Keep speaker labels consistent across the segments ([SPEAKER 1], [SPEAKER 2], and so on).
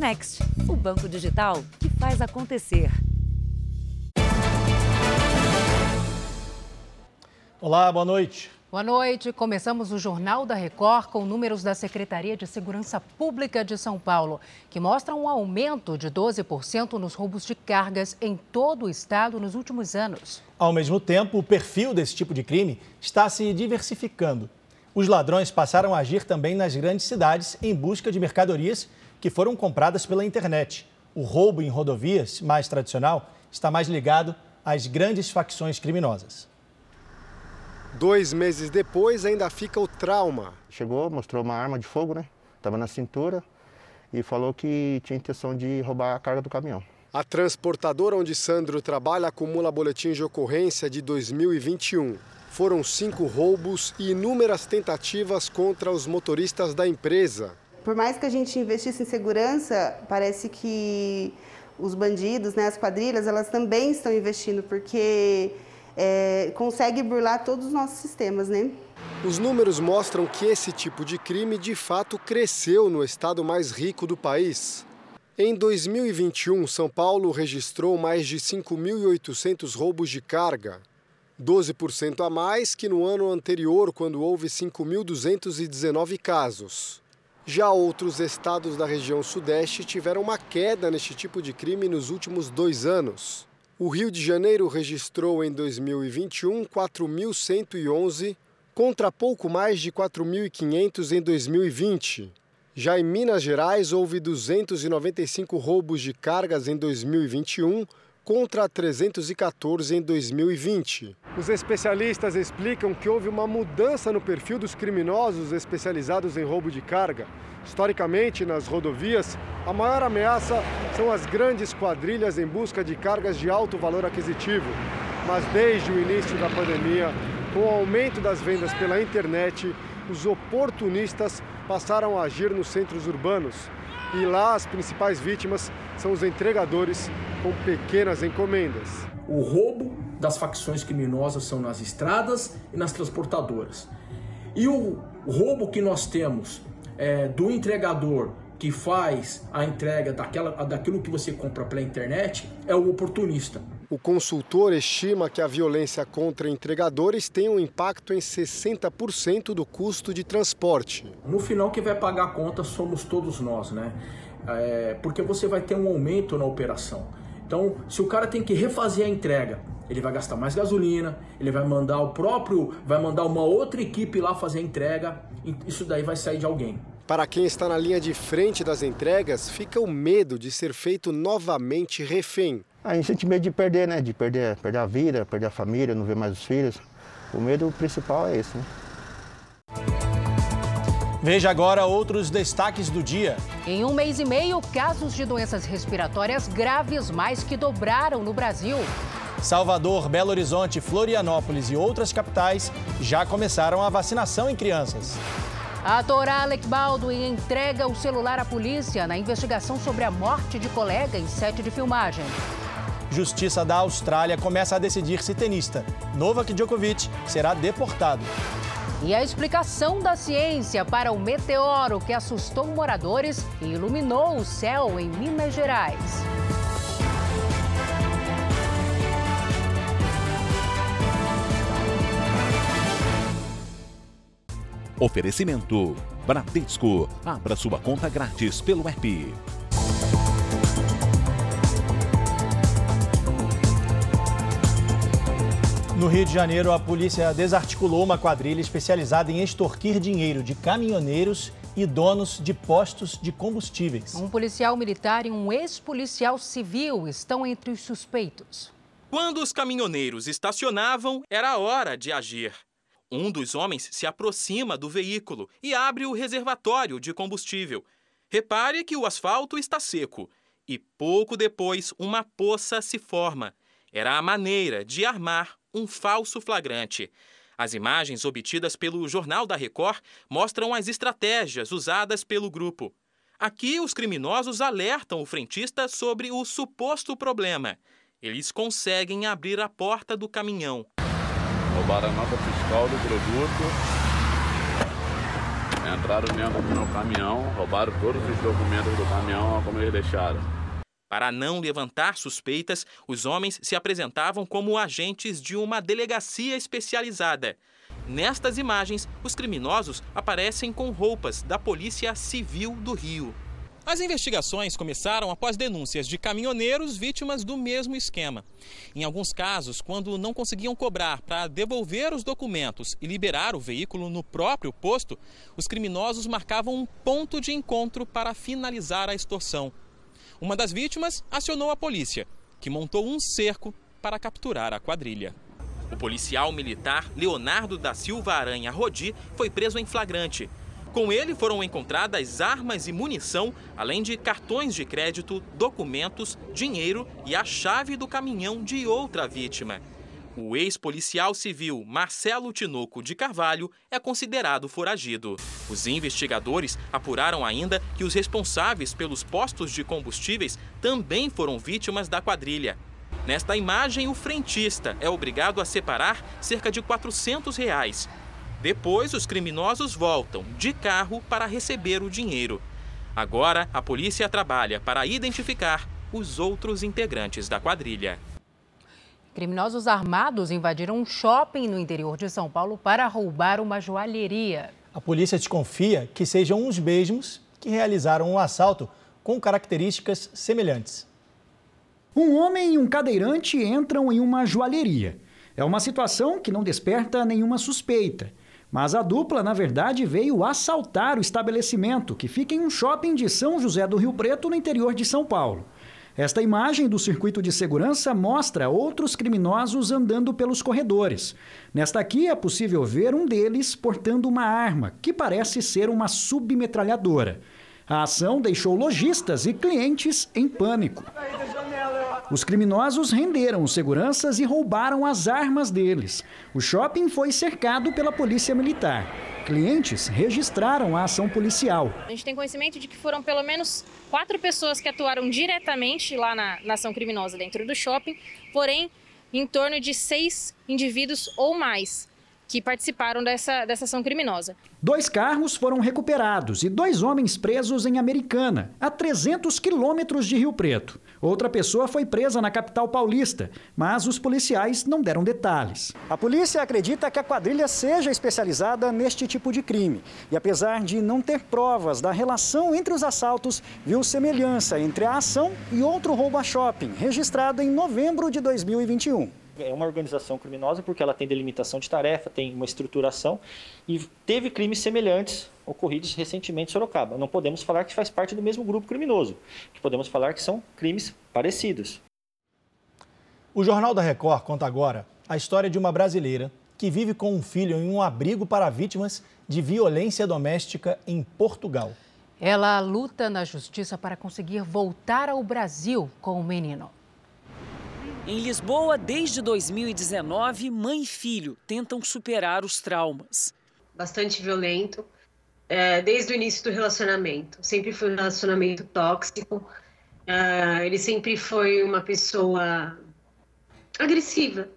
[SPEAKER 1] Next, o banco digital que faz acontecer.
[SPEAKER 2] Olá, boa noite.
[SPEAKER 3] Boa noite. Começamos o Jornal da Record com números da Secretaria de Segurança Pública de São Paulo, que mostram um aumento de 12% nos roubos de cargas em todo o estado nos últimos anos.
[SPEAKER 2] Ao mesmo tempo, o perfil desse tipo de crime está se diversificando. Os ladrões passaram a agir também nas grandes cidades em busca de mercadorias que foram compradas pela internet. O roubo em rodovias, mais tradicional, está mais ligado às grandes facções criminosas.
[SPEAKER 4] Dois meses depois, ainda fica o trauma.
[SPEAKER 5] Chegou, mostrou uma arma de fogo, né? Estava na cintura e falou que tinha intenção de roubar a carga do caminhão.
[SPEAKER 4] A transportadora onde Sandro trabalha acumula boletins de ocorrência de 2021. Foram cinco roubos e inúmeras tentativas contra os motoristas da empresa.
[SPEAKER 6] Por mais que a gente investisse em segurança, parece que os bandidos, né, as quadrilhas, elas também estão investindo, porque é, consegue burlar todos os nossos sistemas, né?
[SPEAKER 4] Os números mostram que esse tipo de crime de fato cresceu no estado mais rico do país. Em 2021, São Paulo registrou mais de 5.800 roubos de carga, 12% a mais que no ano anterior, quando houve 5.219 casos. Já outros estados da região Sudeste tiveram uma queda neste tipo de crime nos últimos dois anos. O Rio de Janeiro registrou em 2021 4.111 contra pouco mais de 4.500 em 2020. Já em Minas Gerais, houve 295 roubos de cargas em 2021 contra 314 em 2020. Os especialistas explicam que houve uma mudança no perfil dos criminosos especializados em roubo de carga. Historicamente, nas rodovias, a maior ameaça são as grandes quadrilhas em busca de cargas de alto valor aquisitivo. Mas desde o início da pandemia, com o aumento das vendas pela internet, os oportunistas passaram a agir nos centros urbanos. E lá as principais vítimas são os entregadores com pequenas encomendas.
[SPEAKER 7] O roubo das facções criminosas são nas estradas e nas transportadoras. E o roubo que nós temos é, do entregador que faz a entrega daquela, daquilo que você compra pela internet é o oportunista.
[SPEAKER 4] O consultor estima que a violência contra entregadores tem um impacto em 60% do custo de transporte.
[SPEAKER 7] No final, quem vai pagar a conta somos todos nós, né? É, porque você vai ter um aumento na operação. Então, se o cara tem que refazer a entrega, ele vai gastar mais gasolina, ele vai mandar o próprio, vai mandar uma outra equipe lá fazer a entrega, isso daí vai sair de alguém.
[SPEAKER 4] Para quem está na linha de frente das entregas, fica o medo de ser feito novamente refém.
[SPEAKER 5] A gente sente medo de perder, né? De perder, perder a vida, perder a família, não ver mais os filhos. O medo principal é esse, né?
[SPEAKER 2] Veja agora outros destaques do dia.
[SPEAKER 3] Em um mês e meio, casos de doenças respiratórias graves mais que dobraram no Brasil.
[SPEAKER 2] Salvador, Belo Horizonte, Florianópolis e outras capitais já começaram a vacinação em crianças.
[SPEAKER 3] Ator Alec Baldwin entrega o celular à polícia na investigação sobre a morte de colega em sete de filmagem.
[SPEAKER 2] Justiça da Austrália começa a decidir se tenista Novak Djokovic será deportado.
[SPEAKER 3] E a explicação da ciência para o meteoro que assustou moradores e iluminou o céu em Minas Gerais.
[SPEAKER 8] Oferecimento: Bradesco. Abra sua conta grátis pelo app.
[SPEAKER 2] No Rio de Janeiro, a polícia desarticulou uma quadrilha especializada em extorquir dinheiro de caminhoneiros e donos de postos de combustíveis.
[SPEAKER 3] Um policial militar e um ex-policial civil estão entre os suspeitos.
[SPEAKER 9] Quando os caminhoneiros estacionavam, era hora de agir. Um dos homens se aproxima do veículo e abre o reservatório de combustível. Repare que o asfalto está seco e pouco depois uma poça se forma. Era a maneira de armar um falso flagrante. As imagens obtidas pelo Jornal da Record mostram as estratégias usadas pelo grupo. Aqui, os criminosos alertam o frentista sobre o suposto problema. Eles conseguem abrir a porta do caminhão
[SPEAKER 10] roubaram a nota fiscal do produto, entraram dentro do meu caminhão, roubaram todos os documentos do caminhão, como eles deixaram.
[SPEAKER 9] Para não levantar suspeitas, os homens se apresentavam como agentes de uma delegacia especializada. Nestas imagens, os criminosos aparecem com roupas da Polícia Civil do Rio. As investigações começaram após denúncias de caminhoneiros vítimas do mesmo esquema. Em alguns casos, quando não conseguiam cobrar para devolver os documentos e liberar o veículo no próprio posto, os criminosos marcavam um ponto de encontro para finalizar a extorsão. Uma das vítimas acionou a polícia, que montou um cerco para capturar a quadrilha. O policial militar Leonardo da Silva Aranha Rodi foi preso em flagrante. Com ele foram encontradas armas e munição, além de cartões de crédito, documentos, dinheiro e a chave do caminhão de outra vítima. O ex-policial civil Marcelo Tinoco de Carvalho é considerado foragido. Os investigadores apuraram ainda que os responsáveis pelos postos de combustíveis também foram vítimas da quadrilha. Nesta imagem, o frentista é obrigado a separar cerca de 400 reais. Depois, os criminosos voltam de carro para receber o dinheiro. Agora, a polícia trabalha para identificar os outros integrantes da quadrilha.
[SPEAKER 3] Criminosos armados invadiram um shopping no interior de São Paulo para roubar uma joalheria.
[SPEAKER 2] A polícia desconfia que sejam os mesmos que realizaram o um assalto com características semelhantes.
[SPEAKER 11] Um homem e um cadeirante entram em uma joalheria. É uma situação que não desperta nenhuma suspeita. Mas a dupla, na verdade, veio assaltar o estabelecimento, que fica em um shopping de São José do Rio Preto, no interior de São Paulo. Esta imagem do circuito de segurança mostra outros criminosos andando pelos corredores. Nesta aqui é possível ver um deles portando uma arma, que parece ser uma submetralhadora. A ação deixou lojistas e clientes em pânico. Os criminosos renderam os seguranças e roubaram as armas deles. O shopping foi cercado pela polícia militar. Clientes registraram a ação policial.
[SPEAKER 12] A gente tem conhecimento de que foram pelo menos quatro pessoas que atuaram diretamente lá na, na ação criminosa dentro do shopping, porém, em torno de seis indivíduos ou mais que participaram dessa, dessa ação criminosa.
[SPEAKER 11] Dois carros foram recuperados e dois homens presos em Americana, a 300 quilômetros de Rio Preto. Outra pessoa foi presa na capital paulista, mas os policiais não deram detalhes. A polícia acredita que a quadrilha seja especializada neste tipo de crime. E apesar de não ter provas da relação entre os assaltos, viu semelhança entre a ação e outro roubo a shopping, registrado em novembro de 2021
[SPEAKER 13] é uma organização criminosa porque ela tem delimitação de tarefa, tem uma estruturação e teve crimes semelhantes ocorridos recentemente em Sorocaba. Não podemos falar que faz parte do mesmo grupo criminoso, que podemos falar que são crimes parecidos.
[SPEAKER 2] O Jornal da Record conta agora a história de uma brasileira que vive com um filho em um abrigo para vítimas de violência doméstica em Portugal.
[SPEAKER 3] Ela luta na justiça para conseguir voltar ao Brasil com o menino.
[SPEAKER 14] Em Lisboa, desde 2019, mãe e filho tentam superar os traumas.
[SPEAKER 15] Bastante violento, é, desde o início do relacionamento. Sempre foi um relacionamento tóxico. É, ele sempre foi uma pessoa agressiva,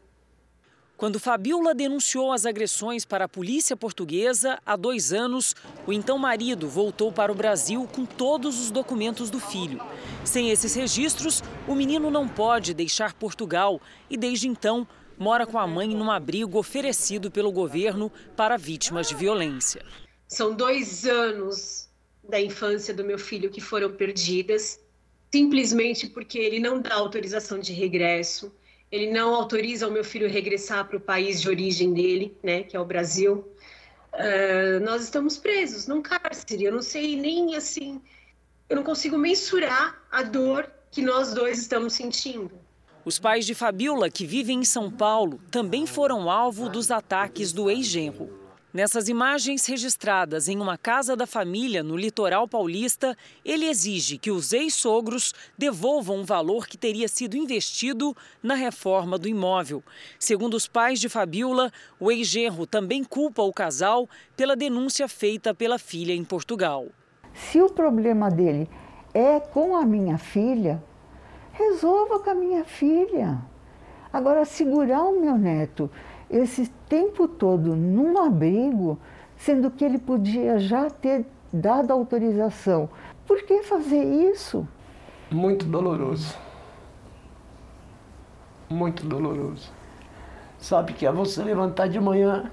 [SPEAKER 14] quando Fabiola denunciou as agressões para a polícia portuguesa, há dois anos, o então marido voltou para o Brasil com todos os documentos do filho. Sem esses registros, o menino não pode deixar Portugal e, desde então, mora com a mãe num abrigo oferecido pelo governo para vítimas de violência.
[SPEAKER 15] São dois anos da infância do meu filho que foram perdidas, simplesmente porque ele não dá autorização de regresso ele não autoriza o meu filho regressar para o país de origem dele, né, que é o Brasil. Uh, nós estamos presos num cárcere. Eu não sei nem assim, eu não consigo mensurar a dor que nós dois estamos sentindo.
[SPEAKER 14] Os pais de Fabiola, que vivem em São Paulo, também foram alvo dos ataques do ex-genro. Nessas imagens registradas em uma casa da família no litoral paulista, ele exige que os ex-sogros devolvam um valor que teria sido investido na reforma do imóvel. Segundo os pais de Fabiola, o ex-genro também culpa o casal pela denúncia feita pela filha em Portugal.
[SPEAKER 16] Se o problema dele é com a minha filha, resolva com a minha filha. Agora, segurar o meu neto esse tempo todo num abrigo sendo que ele podia já ter dado autorização. Por que fazer isso?
[SPEAKER 17] Muito doloroso. Muito doloroso. Sabe que é você levantar de manhã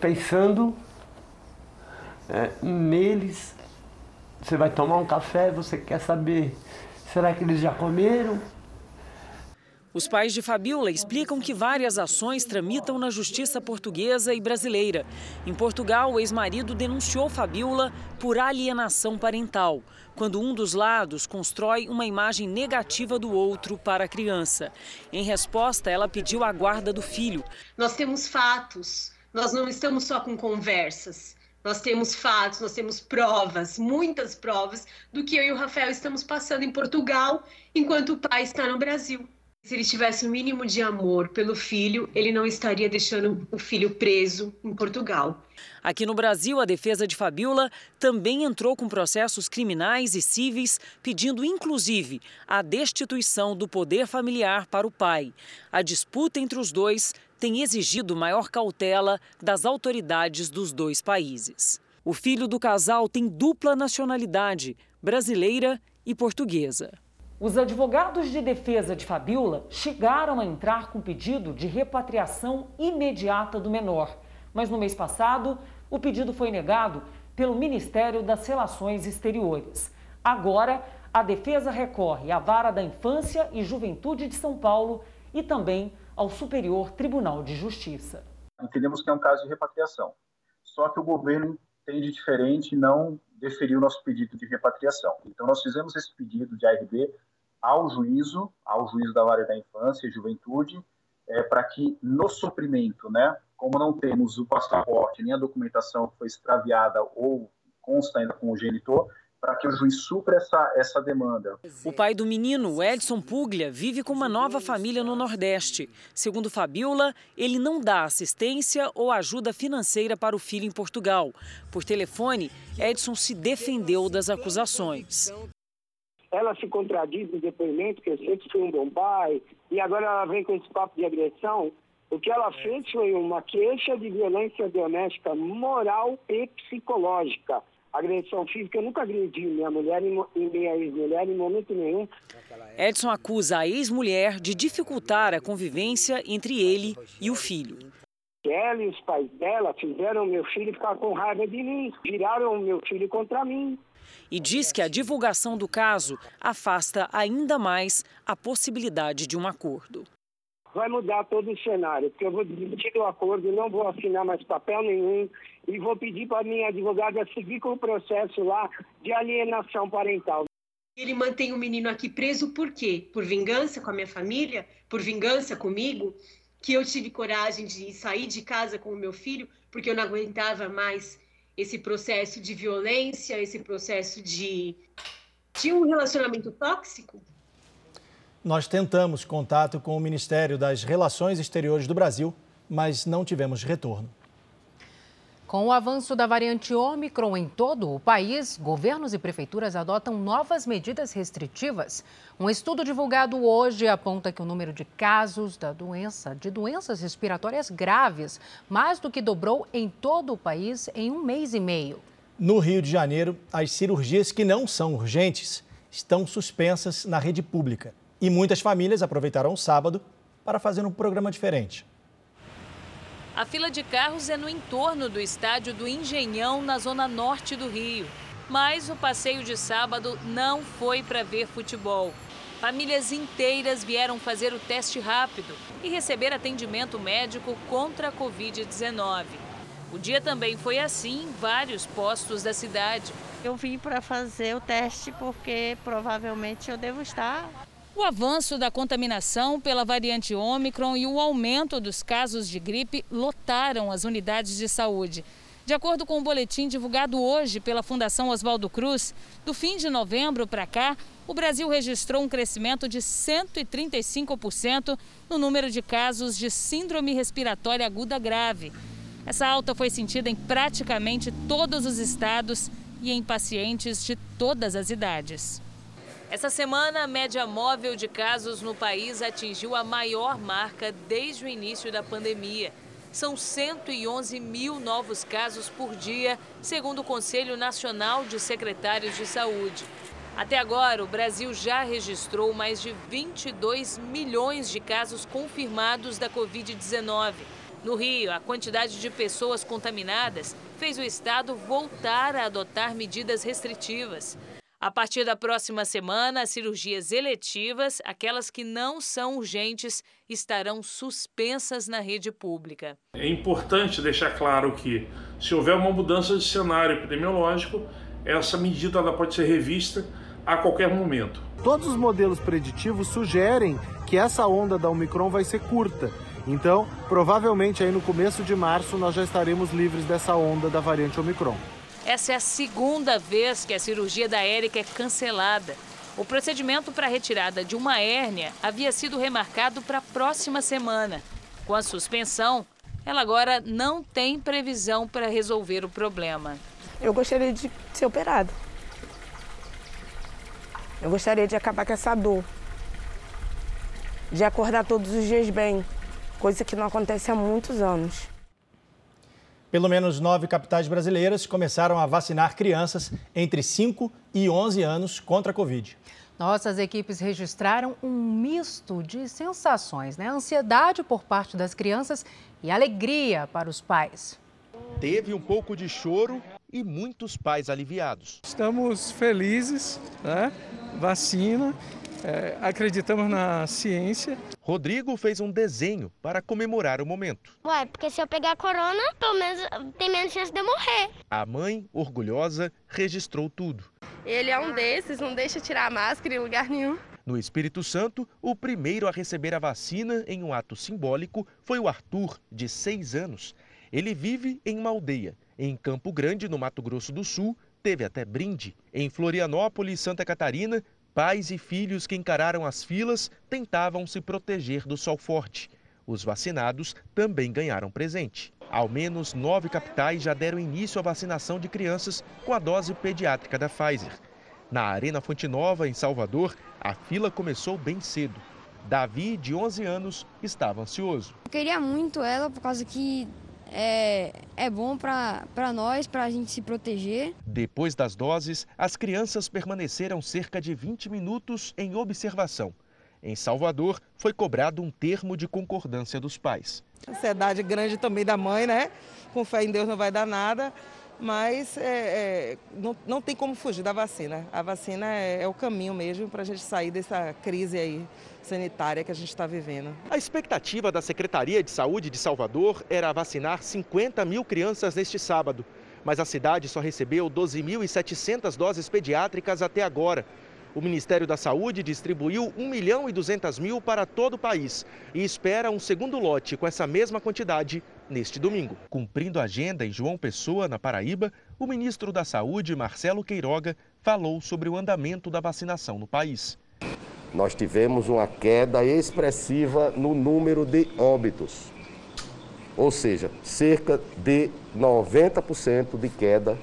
[SPEAKER 17] pensando é, neles. Você vai tomar um café, você quer saber, será que eles já comeram?
[SPEAKER 14] Os pais de Fabiola explicam que várias ações tramitam na justiça portuguesa e brasileira. Em Portugal, o ex-marido denunciou Fabiola por alienação parental, quando um dos lados constrói uma imagem negativa do outro para a criança. Em resposta, ela pediu a guarda do filho.
[SPEAKER 15] Nós temos fatos, nós não estamos só com conversas. Nós temos fatos, nós temos provas, muitas provas do que eu e o Rafael estamos passando em Portugal, enquanto o pai está no Brasil. Se ele tivesse o um mínimo de amor pelo filho, ele não estaria deixando o filho preso em Portugal.
[SPEAKER 14] Aqui no Brasil, a defesa de Fabiola também entrou com processos criminais e cíveis, pedindo inclusive a destituição do poder familiar para o pai. A disputa entre os dois tem exigido maior cautela das autoridades dos dois países. O filho do casal tem dupla nacionalidade, brasileira e portuguesa. Os advogados de defesa de Fabiola chegaram a entrar com pedido de repatriação imediata do menor, mas no mês passado o pedido foi negado pelo Ministério das Relações Exteriores. Agora, a defesa recorre à Vara da Infância e Juventude de São Paulo e também ao Superior Tribunal de Justiça.
[SPEAKER 18] Entendemos que é um caso de repatriação, só que o governo entende diferente e não deferiu nosso pedido de repatriação. Então, nós fizemos esse pedido de ARB ao juízo, ao juízo da área da infância e juventude, é, para que no suprimento, né, como não temos o passaporte nem a documentação que foi extraviada ou consta ainda com o genitor, para que o juiz supra essa, essa demanda.
[SPEAKER 14] O pai do menino, Edson Puglia, vive com uma nova família no Nordeste. Segundo Fabiola, ele não dá assistência ou ajuda financeira para o filho em Portugal. Por telefone, Edson se defendeu das acusações.
[SPEAKER 19] Ela se contradiz no depoimento, que eu sempre fui um bom pai, e agora ela vem com esse papo de agressão. O que ela fez foi uma queixa de violência doméstica moral e psicológica agressão física. Eu nunca agredi minha mulher e minha ex-mulher em momento nenhum.
[SPEAKER 14] Edson acusa a ex-mulher de dificultar a convivência entre ele e o filho.
[SPEAKER 19] Ela e os pais dela fizeram meu filho ficar com raiva de mim, viraram meu filho contra mim.
[SPEAKER 14] E diz que a divulgação do caso afasta ainda mais a possibilidade de um acordo
[SPEAKER 19] vai mudar todo o cenário, porque eu vou desistir do acordo, não vou assinar mais papel nenhum e vou pedir para minha advogada seguir com o processo lá de alienação parental.
[SPEAKER 15] Ele mantém o menino aqui preso por quê? Por vingança com a minha família? Por vingança comigo? Que eu tive coragem de sair de casa com o meu filho porque eu não aguentava mais esse processo de violência, esse processo de, de um relacionamento tóxico?
[SPEAKER 2] Nós tentamos contato com o Ministério das Relações Exteriores do Brasil, mas não tivemos retorno.
[SPEAKER 3] Com o avanço da variante Ômicron em todo o país, governos e prefeituras adotam novas medidas restritivas. Um estudo divulgado hoje aponta que o número de casos da doença, de doenças respiratórias graves, mais do que dobrou em todo o país em um mês e meio.
[SPEAKER 2] No Rio de Janeiro, as cirurgias que não são urgentes estão suspensas na rede pública. E muitas famílias aproveitaram o sábado para fazer um programa diferente.
[SPEAKER 20] A fila de carros é no entorno do estádio do Engenhão, na zona norte do Rio. Mas o passeio de sábado não foi para ver futebol. Famílias inteiras vieram fazer o teste rápido e receber atendimento médico contra a Covid-19. O dia também foi assim em vários postos da cidade.
[SPEAKER 21] Eu vim para fazer o teste porque provavelmente eu devo estar
[SPEAKER 20] o avanço da contaminação pela variante Ômicron e o aumento dos casos de gripe lotaram as unidades de saúde. De acordo com o boletim divulgado hoje pela Fundação Oswaldo Cruz, do fim de novembro para cá, o Brasil registrou um crescimento de 135% no número de casos de síndrome respiratória aguda grave. Essa alta foi sentida em praticamente todos os estados e em pacientes de todas as idades. Essa semana, a média móvel de casos no país atingiu a maior marca desde o início da pandemia. são 111 mil novos casos por dia, segundo o Conselho Nacional de Secretários de Saúde. Até agora, o Brasil já registrou mais de 22 milhões de casos confirmados da Covid-19. No Rio, a quantidade de pessoas contaminadas fez o estado voltar a adotar medidas restritivas. A partir da próxima semana, as cirurgias eletivas, aquelas que não são urgentes, estarão suspensas na rede pública.
[SPEAKER 22] É importante deixar claro que, se houver uma mudança de cenário epidemiológico, essa medida ela pode ser revista a qualquer momento.
[SPEAKER 23] Todos os modelos preditivos sugerem que essa onda da Omicron vai ser curta. Então, provavelmente aí no começo de março nós já estaremos livres dessa onda da variante Omicron.
[SPEAKER 20] Essa é a segunda vez que a cirurgia da Érica é cancelada. O procedimento para a retirada de uma hérnia havia sido remarcado para a próxima semana. Com a suspensão, ela agora não tem previsão para resolver o problema.
[SPEAKER 24] Eu gostaria de ser operada. Eu gostaria de acabar com essa dor. De acordar todos os dias bem, coisa que não acontece há muitos anos.
[SPEAKER 2] Pelo menos nove capitais brasileiras começaram a vacinar crianças entre 5 e 11 anos contra a Covid.
[SPEAKER 3] Nossas equipes registraram um misto de sensações, né? Ansiedade por parte das crianças e alegria para os pais.
[SPEAKER 25] Teve um pouco de choro e muitos pais aliviados.
[SPEAKER 26] Estamos felizes, né? Vacina, é, acreditamos na ciência.
[SPEAKER 25] Rodrigo fez um desenho para comemorar o momento.
[SPEAKER 27] Ué, porque se eu pegar corona, pelo menos tem menos chance de eu morrer.
[SPEAKER 25] A mãe, orgulhosa, registrou tudo.
[SPEAKER 28] Ele é um desses, não deixa tirar a máscara em lugar nenhum.
[SPEAKER 25] No Espírito Santo, o primeiro a receber a vacina em um ato simbólico foi o Arthur, de seis anos. Ele vive em uma aldeia. Em Campo Grande, no Mato Grosso do Sul, teve até brinde. Em Florianópolis, Santa Catarina, pais e filhos que encararam as filas tentavam se proteger do sol forte. Os vacinados também ganharam presente. Ao menos nove capitais já deram início à vacinação de crianças com a dose pediátrica da Pfizer. Na Arena Fonte Nova, em Salvador, a fila começou bem cedo. Davi, de 11 anos, estava ansioso.
[SPEAKER 29] Eu queria muito ela por causa que é, é bom para nós, para a gente se proteger.
[SPEAKER 25] Depois das doses, as crianças permaneceram cerca de 20 minutos em observação. Em Salvador, foi cobrado um termo de concordância dos pais.
[SPEAKER 30] Ansiedade grande também da mãe, né? Com fé em Deus não vai dar nada, mas é, é, não, não tem como fugir da vacina. A vacina é, é o caminho mesmo para a gente sair dessa crise aí sanitária que a gente está vivendo.
[SPEAKER 25] A expectativa da Secretaria de Saúde de Salvador era vacinar 50 mil crianças neste sábado, mas a cidade só recebeu 12.700 doses pediátricas até agora. O Ministério da Saúde distribuiu 1 milhão e 200 mil para todo o país e espera um segundo lote com essa mesma quantidade neste domingo. Cumprindo a agenda em João Pessoa, na Paraíba, o ministro da Saúde, Marcelo Queiroga, falou sobre o andamento da vacinação no país
[SPEAKER 31] nós tivemos uma queda expressiva no número de óbitos. Ou seja, cerca de 90% de queda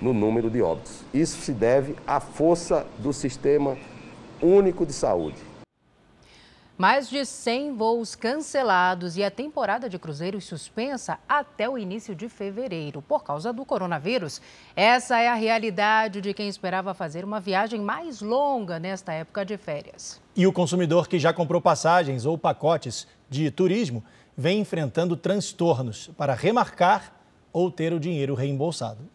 [SPEAKER 31] no número de óbitos. Isso se deve à força do sistema único de saúde.
[SPEAKER 3] Mais de 100 voos cancelados e a temporada de cruzeiros suspensa até o início de fevereiro por causa do coronavírus. Essa é a realidade de quem esperava fazer uma viagem mais longa nesta época de férias.
[SPEAKER 2] E o consumidor que já comprou passagens ou pacotes de turismo vem enfrentando transtornos para remarcar ou ter o dinheiro reembolsado.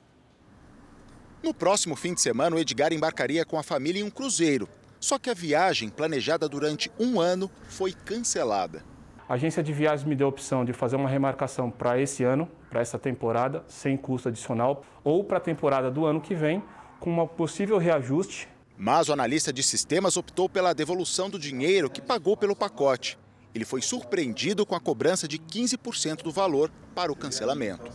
[SPEAKER 32] No próximo fim de semana, o Edgar embarcaria com a família em um cruzeiro. Só que a viagem, planejada durante um ano, foi cancelada.
[SPEAKER 26] A agência de viagens me deu a opção de fazer uma remarcação para esse ano, para essa temporada, sem custo adicional, ou para a temporada do ano que vem, com um possível reajuste.
[SPEAKER 32] Mas o analista de sistemas optou pela devolução do dinheiro que pagou pelo pacote. Ele foi surpreendido com a cobrança de 15% do valor para o cancelamento.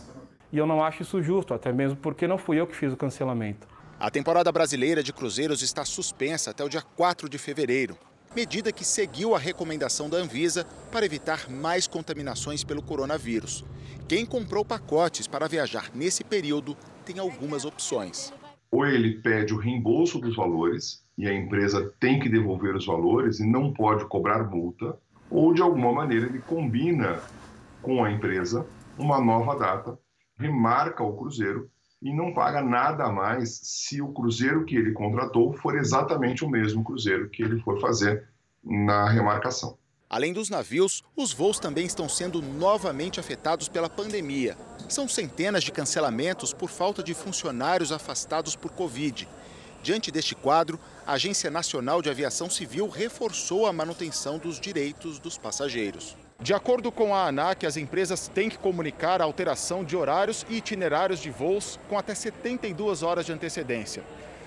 [SPEAKER 26] E eu não acho isso justo, até mesmo porque não fui eu que fiz o cancelamento.
[SPEAKER 32] A temporada brasileira de cruzeiros está suspensa até o dia 4 de fevereiro, medida que seguiu a recomendação da Anvisa para evitar mais contaminações pelo coronavírus. Quem comprou pacotes para viajar nesse período tem algumas opções.
[SPEAKER 33] Ou ele pede o reembolso dos valores e a empresa tem que devolver os valores e não pode cobrar multa, ou de alguma maneira ele combina com a empresa uma nova data, remarca o cruzeiro e não paga nada a mais se o cruzeiro que ele contratou for exatamente o mesmo cruzeiro que ele for fazer na remarcação.
[SPEAKER 32] Além dos navios, os voos também estão sendo novamente afetados pela pandemia. São centenas de cancelamentos por falta de funcionários afastados por Covid. Diante deste quadro, a Agência Nacional de Aviação Civil reforçou a manutenção dos direitos dos passageiros. De acordo com a ANAC, as empresas têm que comunicar a alteração de horários e itinerários de voos com até 72 horas de antecedência.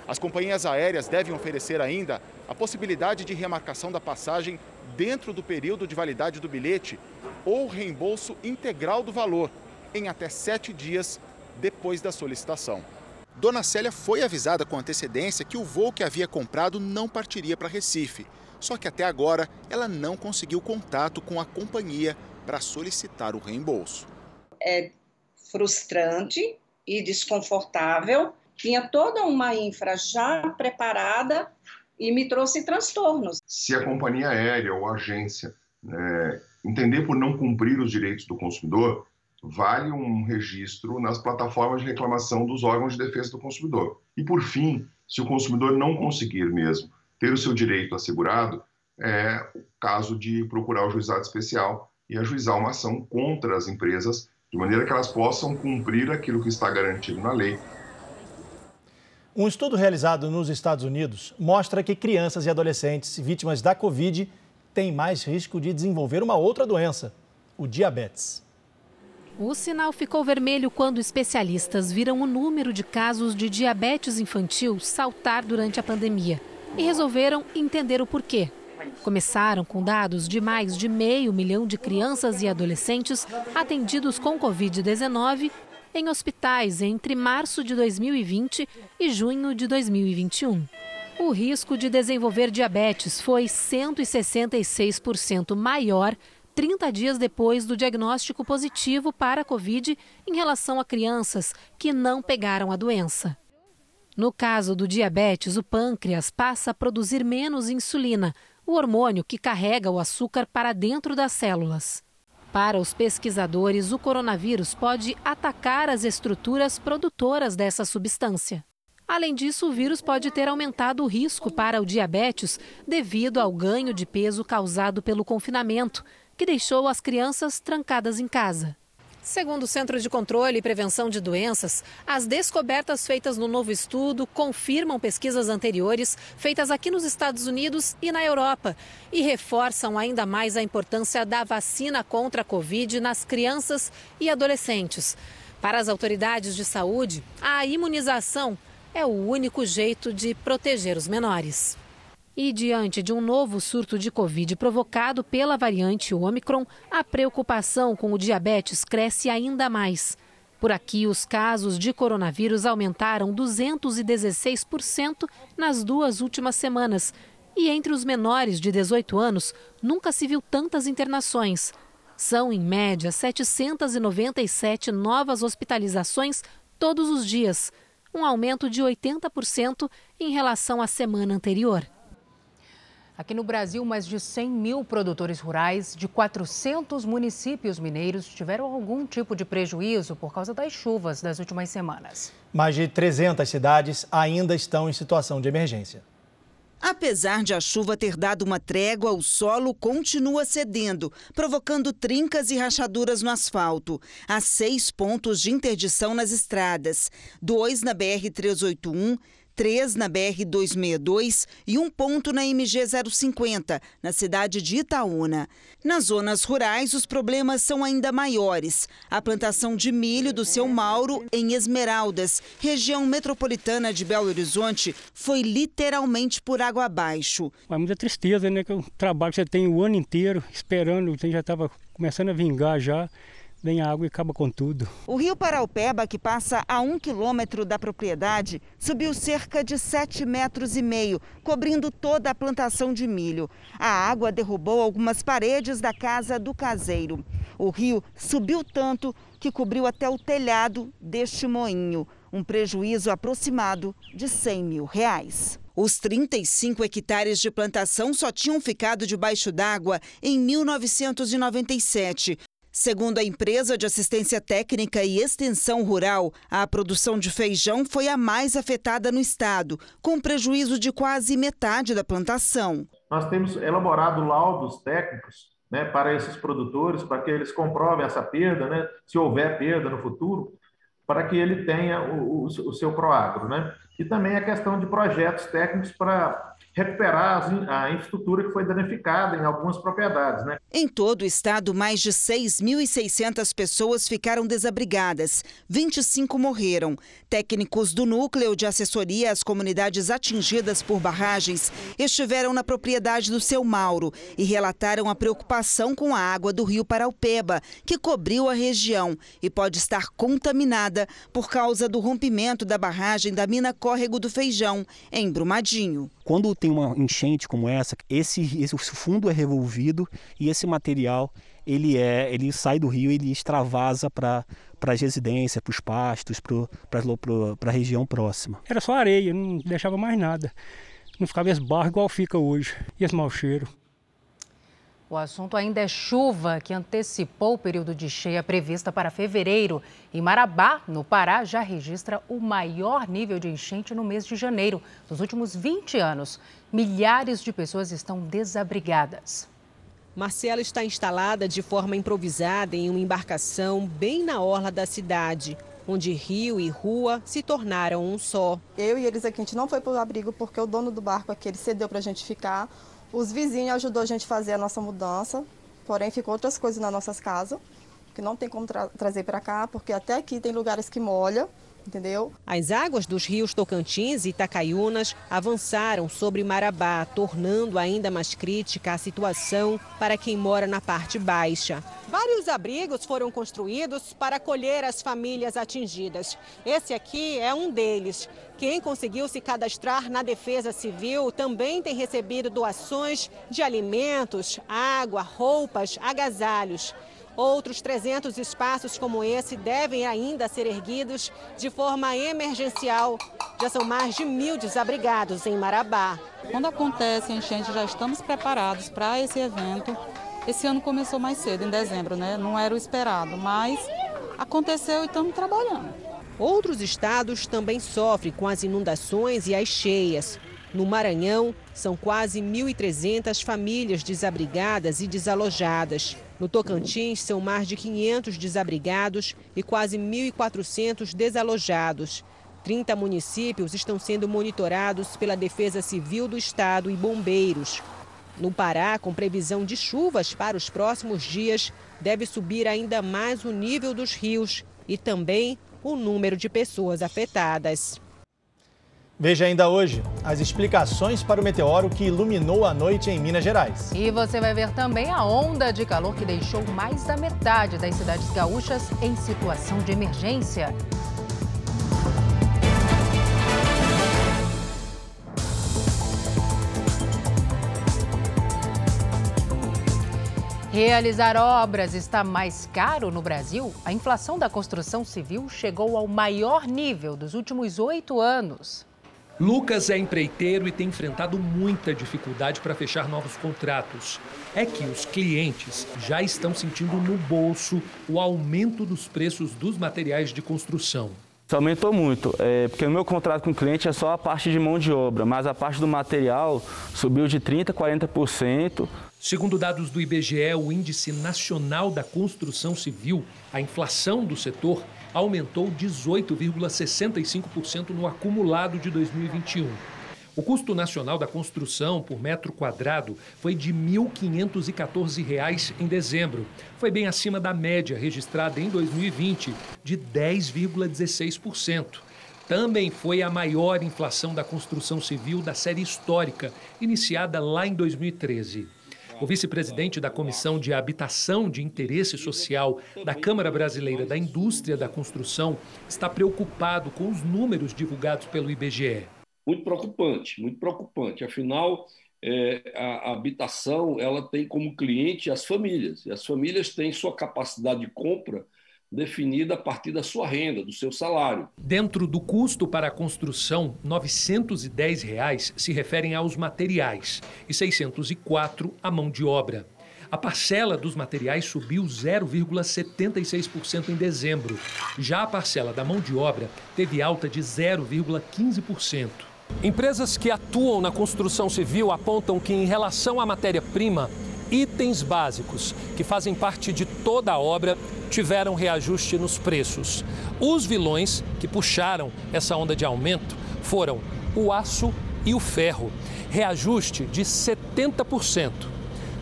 [SPEAKER 32] As companhias aéreas devem oferecer ainda a possibilidade de remarcação da passagem dentro do período de validade do bilhete ou reembolso integral do valor em até sete dias depois da solicitação. Dona Célia foi avisada com antecedência que o voo que havia comprado não partiria para Recife. Só que até agora ela não conseguiu contato com a companhia para solicitar o reembolso.
[SPEAKER 34] É frustrante e desconfortável. Tinha toda uma infra já preparada e me trouxe transtornos.
[SPEAKER 33] Se a companhia aérea ou a agência né, entender por não cumprir os direitos do consumidor, vale um registro nas plataformas de reclamação dos órgãos de defesa do consumidor. E, por fim, se o consumidor não conseguir mesmo ter o seu direito assegurado, é o caso de procurar o juizado especial e ajuizar uma ação contra as empresas, de maneira que elas possam cumprir aquilo que está garantido na lei.
[SPEAKER 2] Um estudo realizado nos Estados Unidos mostra que crianças e adolescentes vítimas da Covid têm mais risco de desenvolver uma outra doença, o diabetes.
[SPEAKER 35] O sinal ficou vermelho quando especialistas viram o número de casos de diabetes infantil saltar durante a pandemia e resolveram entender o porquê. Começaram com dados de mais de meio milhão de crianças e adolescentes atendidos com Covid-19 em hospitais entre março de 2020 e junho de 2021. O risco de desenvolver diabetes foi 166% maior 30 dias depois do diagnóstico positivo para a Covid em relação a crianças que não pegaram a doença. No caso do diabetes, o pâncreas passa a produzir menos insulina, o hormônio que carrega o açúcar para dentro das células. Para os pesquisadores, o coronavírus pode atacar as estruturas produtoras dessa substância. Além disso, o vírus pode ter aumentado o risco para o diabetes devido ao ganho de peso causado pelo confinamento, que deixou as crianças trancadas em casa. Segundo o Centro de Controle e Prevenção de Doenças, as descobertas feitas no novo estudo confirmam pesquisas anteriores feitas aqui nos Estados Unidos e na Europa e reforçam ainda mais a importância da vacina contra a Covid nas crianças e adolescentes. Para as autoridades de saúde, a imunização é o único jeito de proteger os menores. E diante de um novo surto de Covid provocado pela variante Omicron, a preocupação com o diabetes cresce ainda mais. Por aqui, os casos de coronavírus aumentaram 216% nas duas últimas semanas. E entre os menores de 18 anos, nunca se viu tantas internações. São, em média, 797 novas hospitalizações todos os dias, um aumento de 80% em relação à semana anterior. Aqui no Brasil, mais de 100 mil produtores rurais de 400 municípios mineiros tiveram algum tipo de prejuízo por causa das chuvas das últimas semanas.
[SPEAKER 2] Mais de 300 cidades ainda estão em situação de emergência.
[SPEAKER 36] Apesar de a chuva ter dado uma trégua, o solo continua cedendo, provocando trincas e rachaduras no asfalto. Há seis pontos de interdição nas estradas: dois na BR-381 três na BR-262 e um ponto na MG-050, na cidade de Itaúna. Nas zonas rurais, os problemas são ainda maiores. A plantação de milho do seu Mauro, em Esmeraldas, região metropolitana de Belo Horizonte, foi literalmente por água abaixo.
[SPEAKER 37] É muita tristeza, né? Que o trabalho que você tem o ano inteiro esperando, você já estava começando a vingar já vem a água e acaba com tudo.
[SPEAKER 36] O rio Paraupeba, que passa a um quilômetro da propriedade, subiu cerca de sete metros e meio, cobrindo toda a plantação de milho. A água derrubou algumas paredes da casa do caseiro. O rio subiu tanto que cobriu até o telhado deste moinho, um prejuízo aproximado de 100 mil reais. Os 35 hectares de plantação só tinham ficado debaixo d'água em 1997. Segundo a empresa de assistência técnica e extensão rural, a produção de feijão foi a mais afetada no estado, com prejuízo de quase metade da plantação.
[SPEAKER 23] Nós temos elaborado laudos técnicos né, para esses produtores, para que eles comprovem essa perda, né, se houver perda no futuro, para que ele tenha o, o, o seu proagro. Né? E também a questão de projetos técnicos para recuperar a infraestrutura que foi danificada em algumas propriedades. Né?
[SPEAKER 36] Em todo o estado, mais de 6.600 pessoas ficaram desabrigadas, 25 morreram. Técnicos do Núcleo de Assessoria às Comunidades Atingidas por Barragens estiveram na propriedade do seu Mauro e relataram a preocupação com a água do rio Paraupeba, que cobriu a região e pode estar contaminada por causa do rompimento da barragem da mina Córrego do Feijão, em Brumadinho.
[SPEAKER 37] Quando tem uma enchente como essa, esse, esse fundo é revolvido e esse material ele é ele sai do rio ele extravasa para para as residências, para os pastos, para a região próxima.
[SPEAKER 38] Era só areia, não deixava mais nada. Não ficava esse barro igual fica hoje. E esse mau cheiro.
[SPEAKER 3] O assunto ainda é chuva, que antecipou o período de cheia prevista para fevereiro. E Marabá, no Pará, já registra o maior nível de enchente no mês de janeiro dos últimos 20 anos. Milhares de pessoas estão desabrigadas.
[SPEAKER 39] Marcela está instalada de forma improvisada em uma embarcação bem na orla da cidade, onde rio e rua se tornaram um só.
[SPEAKER 40] Eu e eles aqui, a gente não foi para o abrigo porque o dono do barco aqui ele cedeu para a gente ficar. Os vizinhos ajudou a gente a fazer a nossa mudança, porém ficou outras coisas nas nossas casas, que não tem como tra trazer para cá, porque até aqui tem lugares que molha, entendeu?
[SPEAKER 39] As águas dos rios Tocantins e Itacaiunas avançaram sobre Marabá, tornando ainda mais crítica a situação para quem mora na parte baixa. Vários abrigos foram construídos para acolher as famílias atingidas. Esse aqui é um deles. Quem conseguiu se cadastrar na Defesa Civil também tem recebido doações de alimentos, água, roupas, agasalhos. Outros 300 espaços como esse devem ainda ser erguidos de forma emergencial. Já são mais de mil desabrigados em Marabá.
[SPEAKER 41] Quando acontece a enchente, já estamos preparados para esse evento. Esse ano começou mais cedo, em dezembro, né? Não era o esperado, mas aconteceu e estamos trabalhando.
[SPEAKER 39] Outros estados também sofrem com as inundações e as cheias. No Maranhão, são quase 1.300 famílias desabrigadas e desalojadas. No Tocantins, são mais de 500 desabrigados e quase 1.400 desalojados. 30 municípios estão sendo monitorados pela Defesa Civil do Estado e bombeiros. No Pará, com previsão de chuvas para os próximos dias, deve subir ainda mais o nível dos rios e também o número de pessoas afetadas.
[SPEAKER 2] Veja ainda hoje as explicações para o meteoro que iluminou a noite em Minas Gerais.
[SPEAKER 3] E você vai ver também a onda de calor que deixou mais da metade das cidades gaúchas em situação de emergência. Realizar obras está mais caro no Brasil? A inflação da construção civil chegou ao maior nível dos últimos oito anos.
[SPEAKER 42] Lucas é empreiteiro e tem enfrentado muita dificuldade para fechar novos contratos. É que os clientes já estão sentindo no bolso o aumento dos preços dos materiais de construção.
[SPEAKER 43] Isso aumentou muito, é, porque no meu contrato com o cliente é só a parte de mão de obra, mas a parte do material subiu de 30% a 40%.
[SPEAKER 42] Segundo dados do IBGE, o Índice Nacional da Construção Civil, a inflação do setor aumentou 18,65% no acumulado de 2021. O custo nacional da construção por metro quadrado foi de R$ 1.514 em dezembro. Foi bem acima da média registrada em 2020, de 10,16%. Também foi a maior inflação da construção civil da série histórica, iniciada lá em 2013. O vice-presidente da Comissão de Habitação de Interesse Social da Câmara Brasileira da Indústria da Construção está preocupado com os números divulgados pelo IBGE.
[SPEAKER 44] Muito preocupante, muito preocupante. Afinal, é, a, habitação ela tem como cliente as famílias, e as famílias têm sua capacidade de compra definida a partir da sua renda, do seu salário.
[SPEAKER 42] Dentro do custo para a construção, 910 reais se referem aos materiais e R$ 604 à mão de obra. A parcela dos materiais subiu 0,76% em dezembro. Já a parcela da mão de obra teve alta de 0,15%. Empresas que atuam na construção civil apontam que, em relação à matéria-prima, itens básicos que fazem parte de toda a obra tiveram reajuste nos preços. Os vilões que puxaram essa onda de aumento foram o aço e o ferro, reajuste de 70%.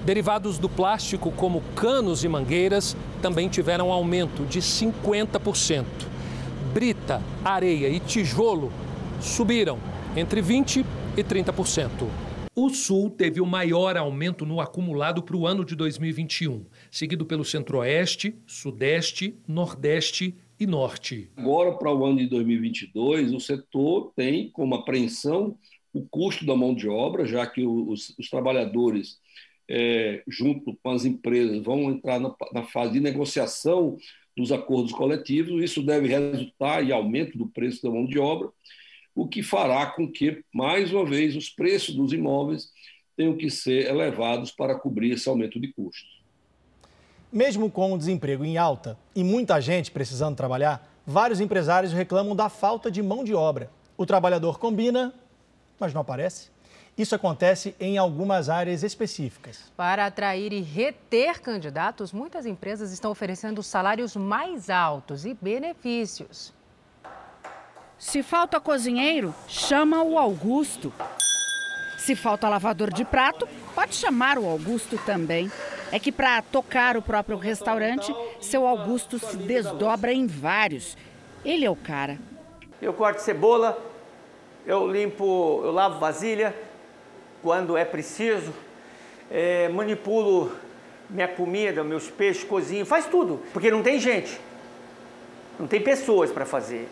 [SPEAKER 42] Derivados do plástico, como canos e mangueiras, também tiveram aumento de 50%. Brita, areia e tijolo subiram entre 20% e 30%. O Sul teve o maior aumento no acumulado para o ano de 2021, seguido pelo Centro-Oeste, Sudeste, Nordeste e Norte.
[SPEAKER 44] Agora, para o ano de 2022, o setor tem como apreensão o custo da mão de obra, já que os, os trabalhadores, é, junto com as empresas, vão entrar na, na fase de negociação dos acordos coletivos. Isso deve resultar em aumento do preço da mão de obra o que fará com que, mais uma vez, os preços dos imóveis tenham que ser elevados para cobrir esse aumento de custos.
[SPEAKER 2] Mesmo com o desemprego em alta e muita gente precisando trabalhar, vários empresários reclamam da falta de mão de obra. O trabalhador combina, mas não aparece. Isso acontece em algumas áreas específicas.
[SPEAKER 3] Para atrair e reter candidatos, muitas empresas estão oferecendo salários mais altos e benefícios.
[SPEAKER 45] Se falta cozinheiro, chama o Augusto. Se falta lavador de prato, pode chamar o Augusto também. É que para tocar o próprio restaurante, seu Augusto se desdobra em vários. Ele é o cara.
[SPEAKER 46] Eu corto cebola, eu limpo, eu lavo vasilha quando é preciso, é, manipulo minha comida, meus peixes, cozinho, faz tudo, porque não tem gente, não tem pessoas para fazer.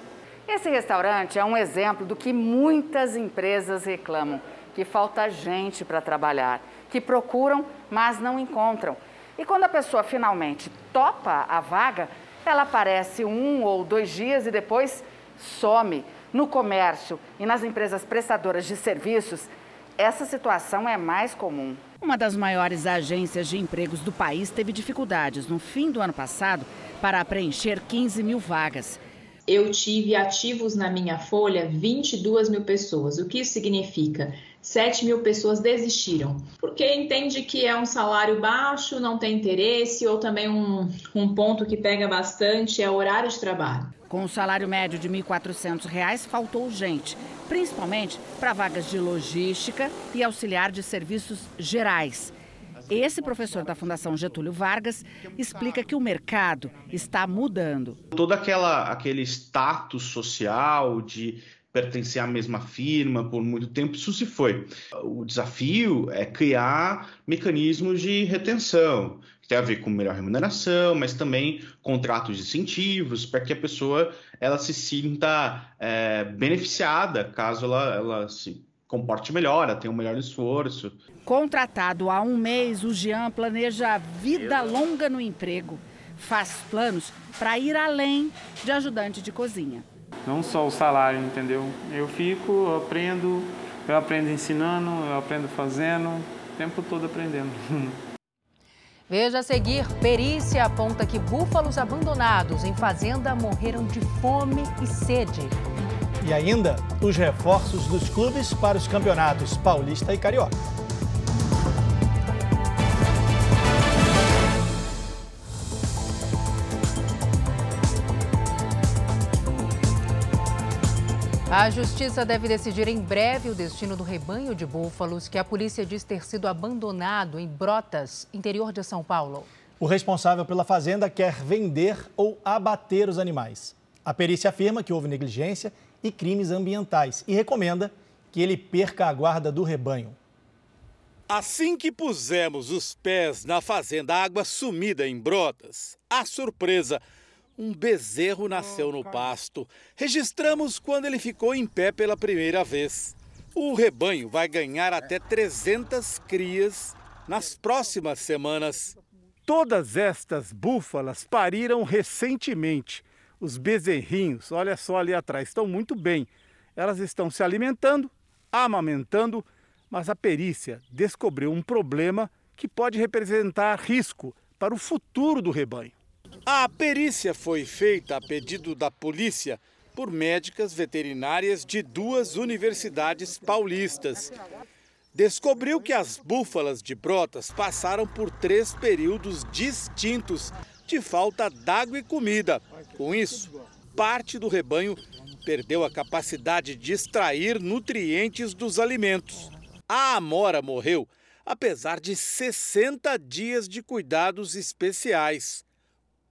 [SPEAKER 45] Esse restaurante é um exemplo do que muitas empresas reclamam, que falta gente para trabalhar, que procuram, mas não encontram. E quando a pessoa finalmente topa a vaga, ela aparece um ou dois dias e depois some. No comércio e nas empresas prestadoras de serviços, essa situação é mais comum. Uma das maiores agências de empregos do país teve dificuldades no fim do ano passado para preencher 15 mil vagas
[SPEAKER 47] eu tive ativos na minha folha 22 mil pessoas. O que isso significa? 7 mil pessoas desistiram, porque entende que é um salário baixo, não tem interesse, ou também um, um ponto que pega bastante é o horário de trabalho.
[SPEAKER 45] Com o salário médio de R$ 1.400, faltou gente, principalmente para vagas de logística e auxiliar de serviços gerais. Esse professor da Fundação Getúlio Vargas explica que o mercado está mudando.
[SPEAKER 48] Todo aquela, aquele status social de pertencer à mesma firma por muito tempo, isso se foi. O desafio é criar mecanismos de retenção, que tem a ver com melhor remuneração, mas também contratos de incentivos, para que a pessoa ela se sinta é, beneficiada caso ela, ela se comporte melhor, tenha um melhor esforço.
[SPEAKER 45] Contratado há um mês, o Jean planeja vida longa no emprego. Faz planos para ir além de ajudante de cozinha.
[SPEAKER 49] Não só o salário, entendeu? Eu fico, eu aprendo, eu aprendo ensinando, eu aprendo fazendo, o tempo todo aprendendo.
[SPEAKER 3] Veja a seguir, perícia aponta que búfalos abandonados em fazenda morreram de fome e sede.
[SPEAKER 2] E ainda os reforços dos clubes para os campeonatos paulista e carioca.
[SPEAKER 3] A justiça deve decidir em breve o destino do rebanho de búfalos que a polícia diz ter sido abandonado em Brotas, interior de São Paulo.
[SPEAKER 2] O responsável pela fazenda quer vender ou abater os animais. A perícia afirma que houve negligência e crimes ambientais e recomenda que ele perca a guarda do rebanho.
[SPEAKER 50] Assim que pusemos os pés na fazenda Água Sumida em Brotas, a surpresa, um bezerro nasceu no pasto. Registramos quando ele ficou em pé pela primeira vez. O rebanho vai ganhar até 300 crias nas próximas semanas. Todas estas búfalas pariram recentemente os bezerrinhos, olha só ali atrás, estão muito bem. Elas estão se alimentando, amamentando, mas a perícia descobriu um problema que pode representar risco para o futuro do rebanho. A perícia foi feita a pedido da polícia por médicas veterinárias de duas universidades paulistas. Descobriu que as búfalas de Brotas passaram por três períodos distintos de falta d'água e comida. Com isso, parte do rebanho perdeu a capacidade de extrair nutrientes dos alimentos. A Amora morreu apesar de 60 dias de cuidados especiais.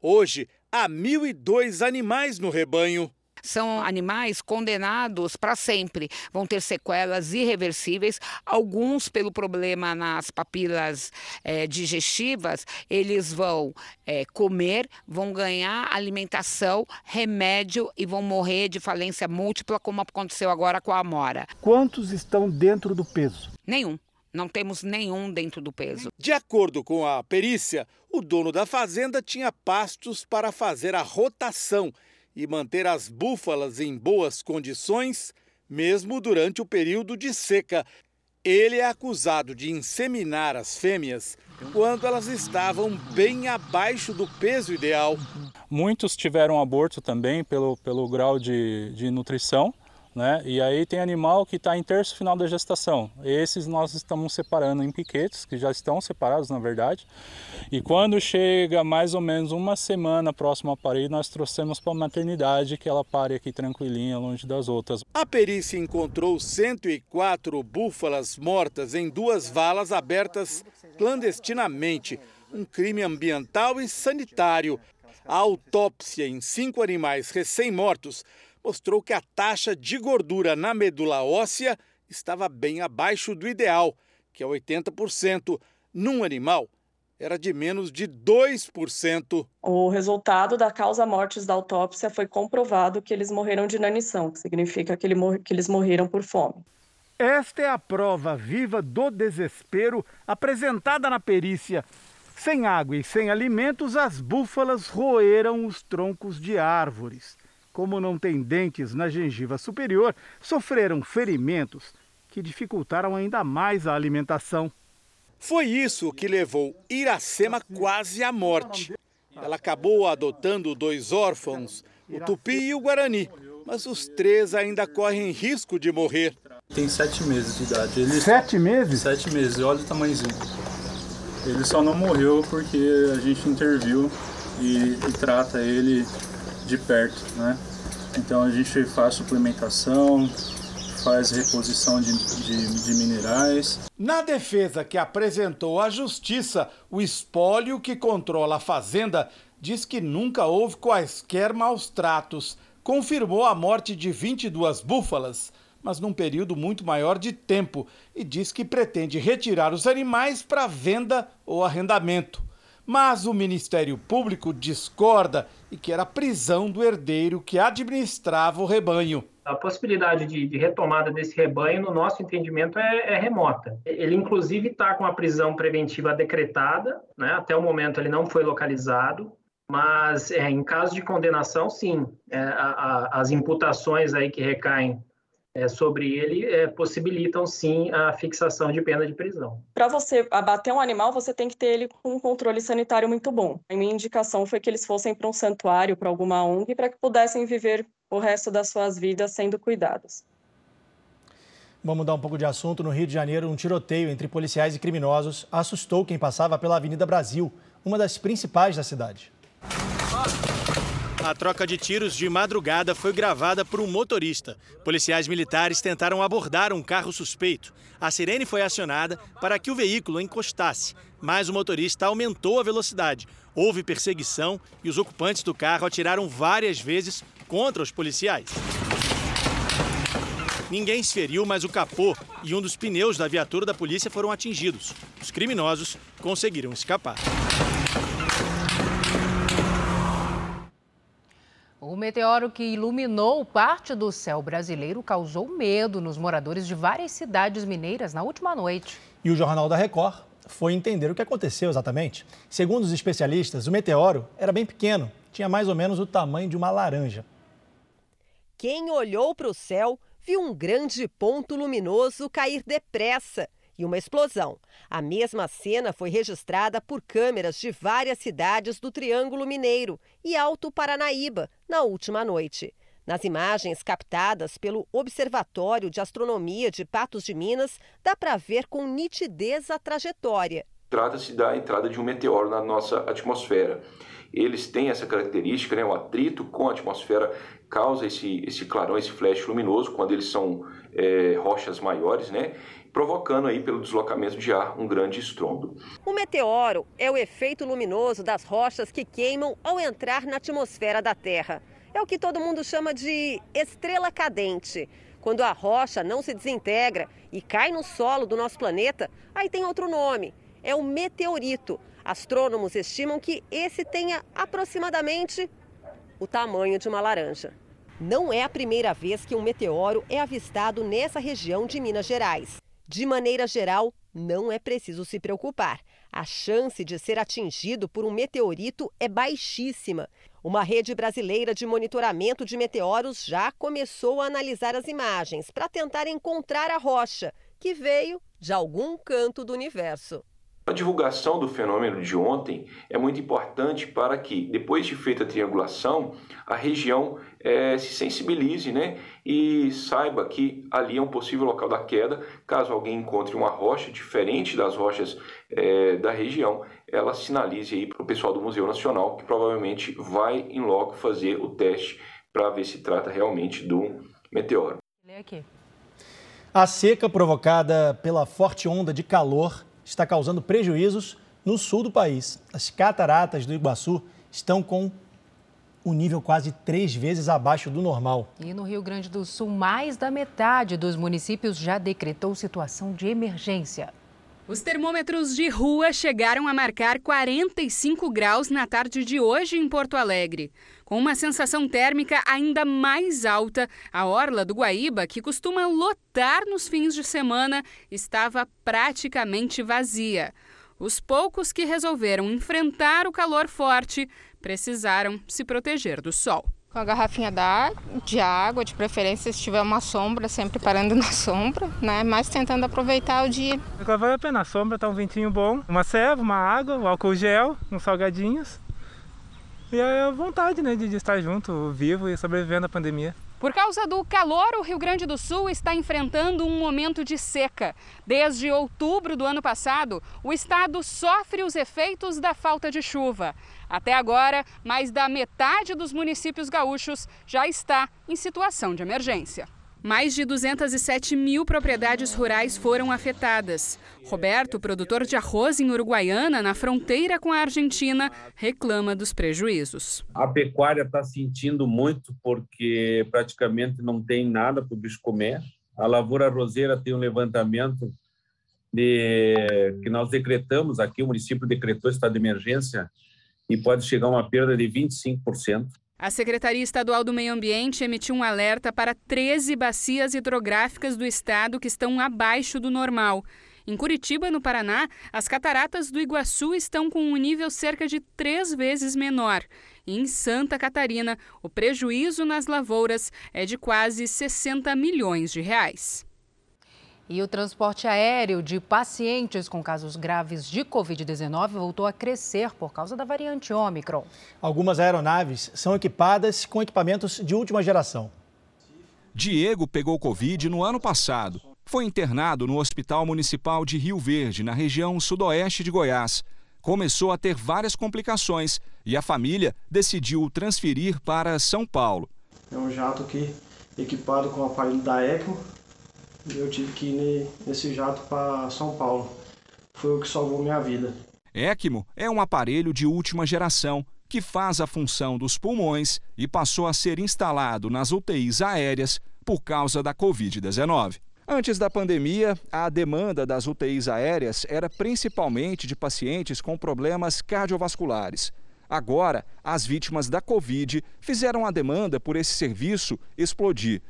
[SPEAKER 50] Hoje, há 1.002 animais no rebanho.
[SPEAKER 51] São animais condenados para sempre, vão ter sequelas irreversíveis. Alguns, pelo problema nas papilas é, digestivas, eles vão é, comer, vão ganhar alimentação, remédio e vão morrer de falência múltipla, como aconteceu agora com a Amora.
[SPEAKER 50] Quantos estão dentro do peso?
[SPEAKER 51] Nenhum. Não temos nenhum dentro do peso.
[SPEAKER 50] De acordo com a perícia, o dono da fazenda tinha pastos para fazer a rotação e manter as búfalas em boas condições, mesmo durante o período de seca. Ele é acusado de inseminar as fêmeas quando elas estavam bem abaixo do peso ideal.
[SPEAKER 52] Muitos tiveram aborto também pelo, pelo grau de, de nutrição né? E aí tem animal que está em terço final da gestação. Esses nós estamos separando em piquetes, que já estão separados na verdade. E quando chega mais ou menos uma semana próximo ao parir, nós trouxemos para a maternidade que ela pare aqui tranquilinha, longe das outras.
[SPEAKER 50] A perícia encontrou 104 búfalas mortas em duas valas abertas clandestinamente. Um crime ambiental e sanitário. A autópsia em cinco animais recém-mortos mostrou que a taxa de gordura na medula óssea estava bem abaixo do ideal, que é 80%. Num animal, era de menos de 2%.
[SPEAKER 40] O resultado da causa mortes da autópsia foi comprovado que eles morreram de inanição, que significa que, ele que eles morreram por fome.
[SPEAKER 50] Esta é a prova viva do desespero apresentada na perícia. Sem água e sem alimentos, as búfalas roeram os troncos de árvores como não têm dentes na gengiva superior, sofreram ferimentos que dificultaram ainda mais a alimentação. Foi isso que levou Iracema quase à morte. Ela acabou adotando dois órfãos, o Tupi e o Guarani, mas os três ainda correm risco de morrer.
[SPEAKER 52] Tem sete meses de idade. Ele...
[SPEAKER 50] Sete meses?
[SPEAKER 52] Sete meses, olha o tamanhozinho. Ele só não morreu porque a gente interviu e, e trata ele de perto, né? Então a gente faz suplementação, faz reposição de, de, de, minerais.
[SPEAKER 50] Na defesa que apresentou à justiça, o espólio que controla a fazenda diz que nunca houve quaisquer maus tratos. Confirmou a morte de 22 búfalas, mas num período muito maior de tempo, e diz que pretende retirar os animais para venda ou arrendamento. Mas o Ministério Público discorda e quer a prisão do herdeiro que administrava o rebanho.
[SPEAKER 53] A possibilidade de, de retomada desse rebanho, no nosso entendimento, é, é remota. Ele, inclusive, está com a prisão preventiva decretada, né? até o momento ele não foi localizado, mas é, em caso de condenação, sim, é, a, a, as imputações aí que recaem é, sobre ele é, possibilitam sim a fixação de pena de prisão.
[SPEAKER 40] Para você abater um animal, você tem que ter ele com um controle sanitário muito bom. A minha indicação foi que eles fossem para um santuário, para alguma ONG, para que pudessem viver o resto das suas vidas sendo cuidados.
[SPEAKER 2] Vamos mudar um pouco de assunto. No Rio de Janeiro, um tiroteio entre policiais e criminosos assustou quem passava pela Avenida Brasil, uma das principais da cidade. A troca de tiros de madrugada foi gravada por um motorista. Policiais militares tentaram abordar um carro suspeito. A sirene foi acionada para que o veículo encostasse, mas o motorista aumentou a velocidade. Houve perseguição e os ocupantes do carro atiraram várias vezes contra os policiais. Ninguém se feriu, mas o capô e um dos pneus da viatura da polícia foram atingidos. Os criminosos conseguiram escapar.
[SPEAKER 3] O meteoro que iluminou parte do céu brasileiro causou medo nos moradores de várias cidades mineiras na última noite.
[SPEAKER 2] E o Jornal da Record foi entender o que aconteceu exatamente. Segundo os especialistas, o meteoro era bem pequeno, tinha mais ou menos o tamanho de uma laranja.
[SPEAKER 54] Quem olhou para o céu viu um grande ponto luminoso cair depressa
[SPEAKER 55] e uma explosão. A mesma cena foi registrada por câmeras de várias cidades do Triângulo Mineiro e Alto Paranaíba na última noite. Nas imagens captadas pelo Observatório de Astronomia de Patos de Minas, dá para ver com nitidez a trajetória.
[SPEAKER 56] Trata-se da entrada de um meteoro na nossa atmosfera. Eles têm essa característica, né, o atrito com a atmosfera causa esse, esse clarão, esse flash luminoso, quando eles são é, rochas maiores, né? Provocando aí pelo deslocamento de ar um grande estrondo.
[SPEAKER 55] O meteoro é o efeito luminoso das rochas que queimam ao entrar na atmosfera da Terra. É o que todo mundo chama de estrela cadente. Quando a rocha não se desintegra e cai no solo do nosso planeta, aí tem outro nome. É o meteorito. Astrônomos estimam que esse tenha aproximadamente o tamanho de uma laranja. Não é a primeira vez que um meteoro é avistado nessa região de Minas Gerais. De maneira geral, não é preciso se preocupar. A chance de ser atingido por um meteorito é baixíssima. Uma rede brasileira de monitoramento de meteoros já começou a analisar as imagens para tentar encontrar a rocha, que veio de algum canto do universo.
[SPEAKER 56] A divulgação do fenômeno de ontem é muito importante para que, depois de feita a triangulação, a região é, se sensibilize né, e saiba que ali é um possível local da queda. Caso alguém encontre uma rocha diferente das rochas é, da região, ela sinalize aí para o pessoal do Museu Nacional, que provavelmente vai em loco fazer o teste para ver se trata realmente de um meteoro.
[SPEAKER 2] A seca provocada pela forte onda de calor está causando prejuízos no sul do país. As cataratas do Iguaçu estão com um nível quase três vezes abaixo do normal.
[SPEAKER 3] E no Rio Grande do Sul, mais da metade dos municípios já decretou situação de emergência.
[SPEAKER 54] Os termômetros de rua chegaram a marcar 45 graus na tarde de hoje em Porto Alegre. Com uma sensação térmica ainda mais alta, a orla do Guaíba, que costuma lotar nos fins de semana, estava praticamente vazia. Os poucos que resolveram enfrentar o calor forte precisaram se proteger do sol.
[SPEAKER 57] Com a garrafinha de água, de preferência se tiver uma sombra, sempre parando na sombra, né? Mas tentando aproveitar o dia.
[SPEAKER 58] Agora vale a pena, a sombra tá um ventinho bom, uma ceva, uma água, um álcool gel, uns salgadinhos. E a vontade né, de estar junto, vivo e sobrevivendo à pandemia.
[SPEAKER 54] Por causa do calor, o Rio Grande do Sul está enfrentando um momento de seca. Desde outubro do ano passado, o estado sofre os efeitos da falta de chuva. Até agora, mais da metade dos municípios gaúchos já está em situação de emergência. Mais de 207 mil propriedades rurais foram afetadas. Roberto, produtor de arroz em Uruguaiana, na fronteira com a Argentina, reclama dos prejuízos.
[SPEAKER 59] A pecuária está sentindo muito porque praticamente não tem nada para o bicho comer. A lavoura roseira tem um levantamento de, que nós decretamos aqui, o município decretou estado de emergência e pode chegar a uma perda de 25%.
[SPEAKER 54] A Secretaria Estadual do Meio Ambiente emitiu um alerta para 13 bacias hidrográficas do estado que estão abaixo do normal. Em Curitiba, no Paraná, as cataratas do Iguaçu estão com um nível cerca de três vezes menor. E em Santa Catarina, o prejuízo nas lavouras é de quase 60 milhões de reais.
[SPEAKER 3] E o transporte aéreo de pacientes com casos graves de Covid-19 voltou a crescer por causa da variante Ômicron.
[SPEAKER 2] Algumas aeronaves são equipadas com equipamentos de última geração.
[SPEAKER 50] Diego pegou Covid no ano passado. Foi internado no Hospital Municipal de Rio Verde, na região sudoeste de Goiás. Começou a ter várias complicações e a família decidiu transferir para São Paulo.
[SPEAKER 60] É um jato aqui equipado com o aparelho da ECMO, eu tive que ir nesse jato para São Paulo. Foi o que salvou minha vida.
[SPEAKER 50] ECMO é um aparelho de última geração que faz a função dos pulmões e passou a ser instalado nas UTIs aéreas por causa da Covid-19. Antes da pandemia, a demanda das UTIs aéreas era principalmente de pacientes com problemas cardiovasculares. Agora, as vítimas da Covid fizeram a demanda por esse serviço explodir.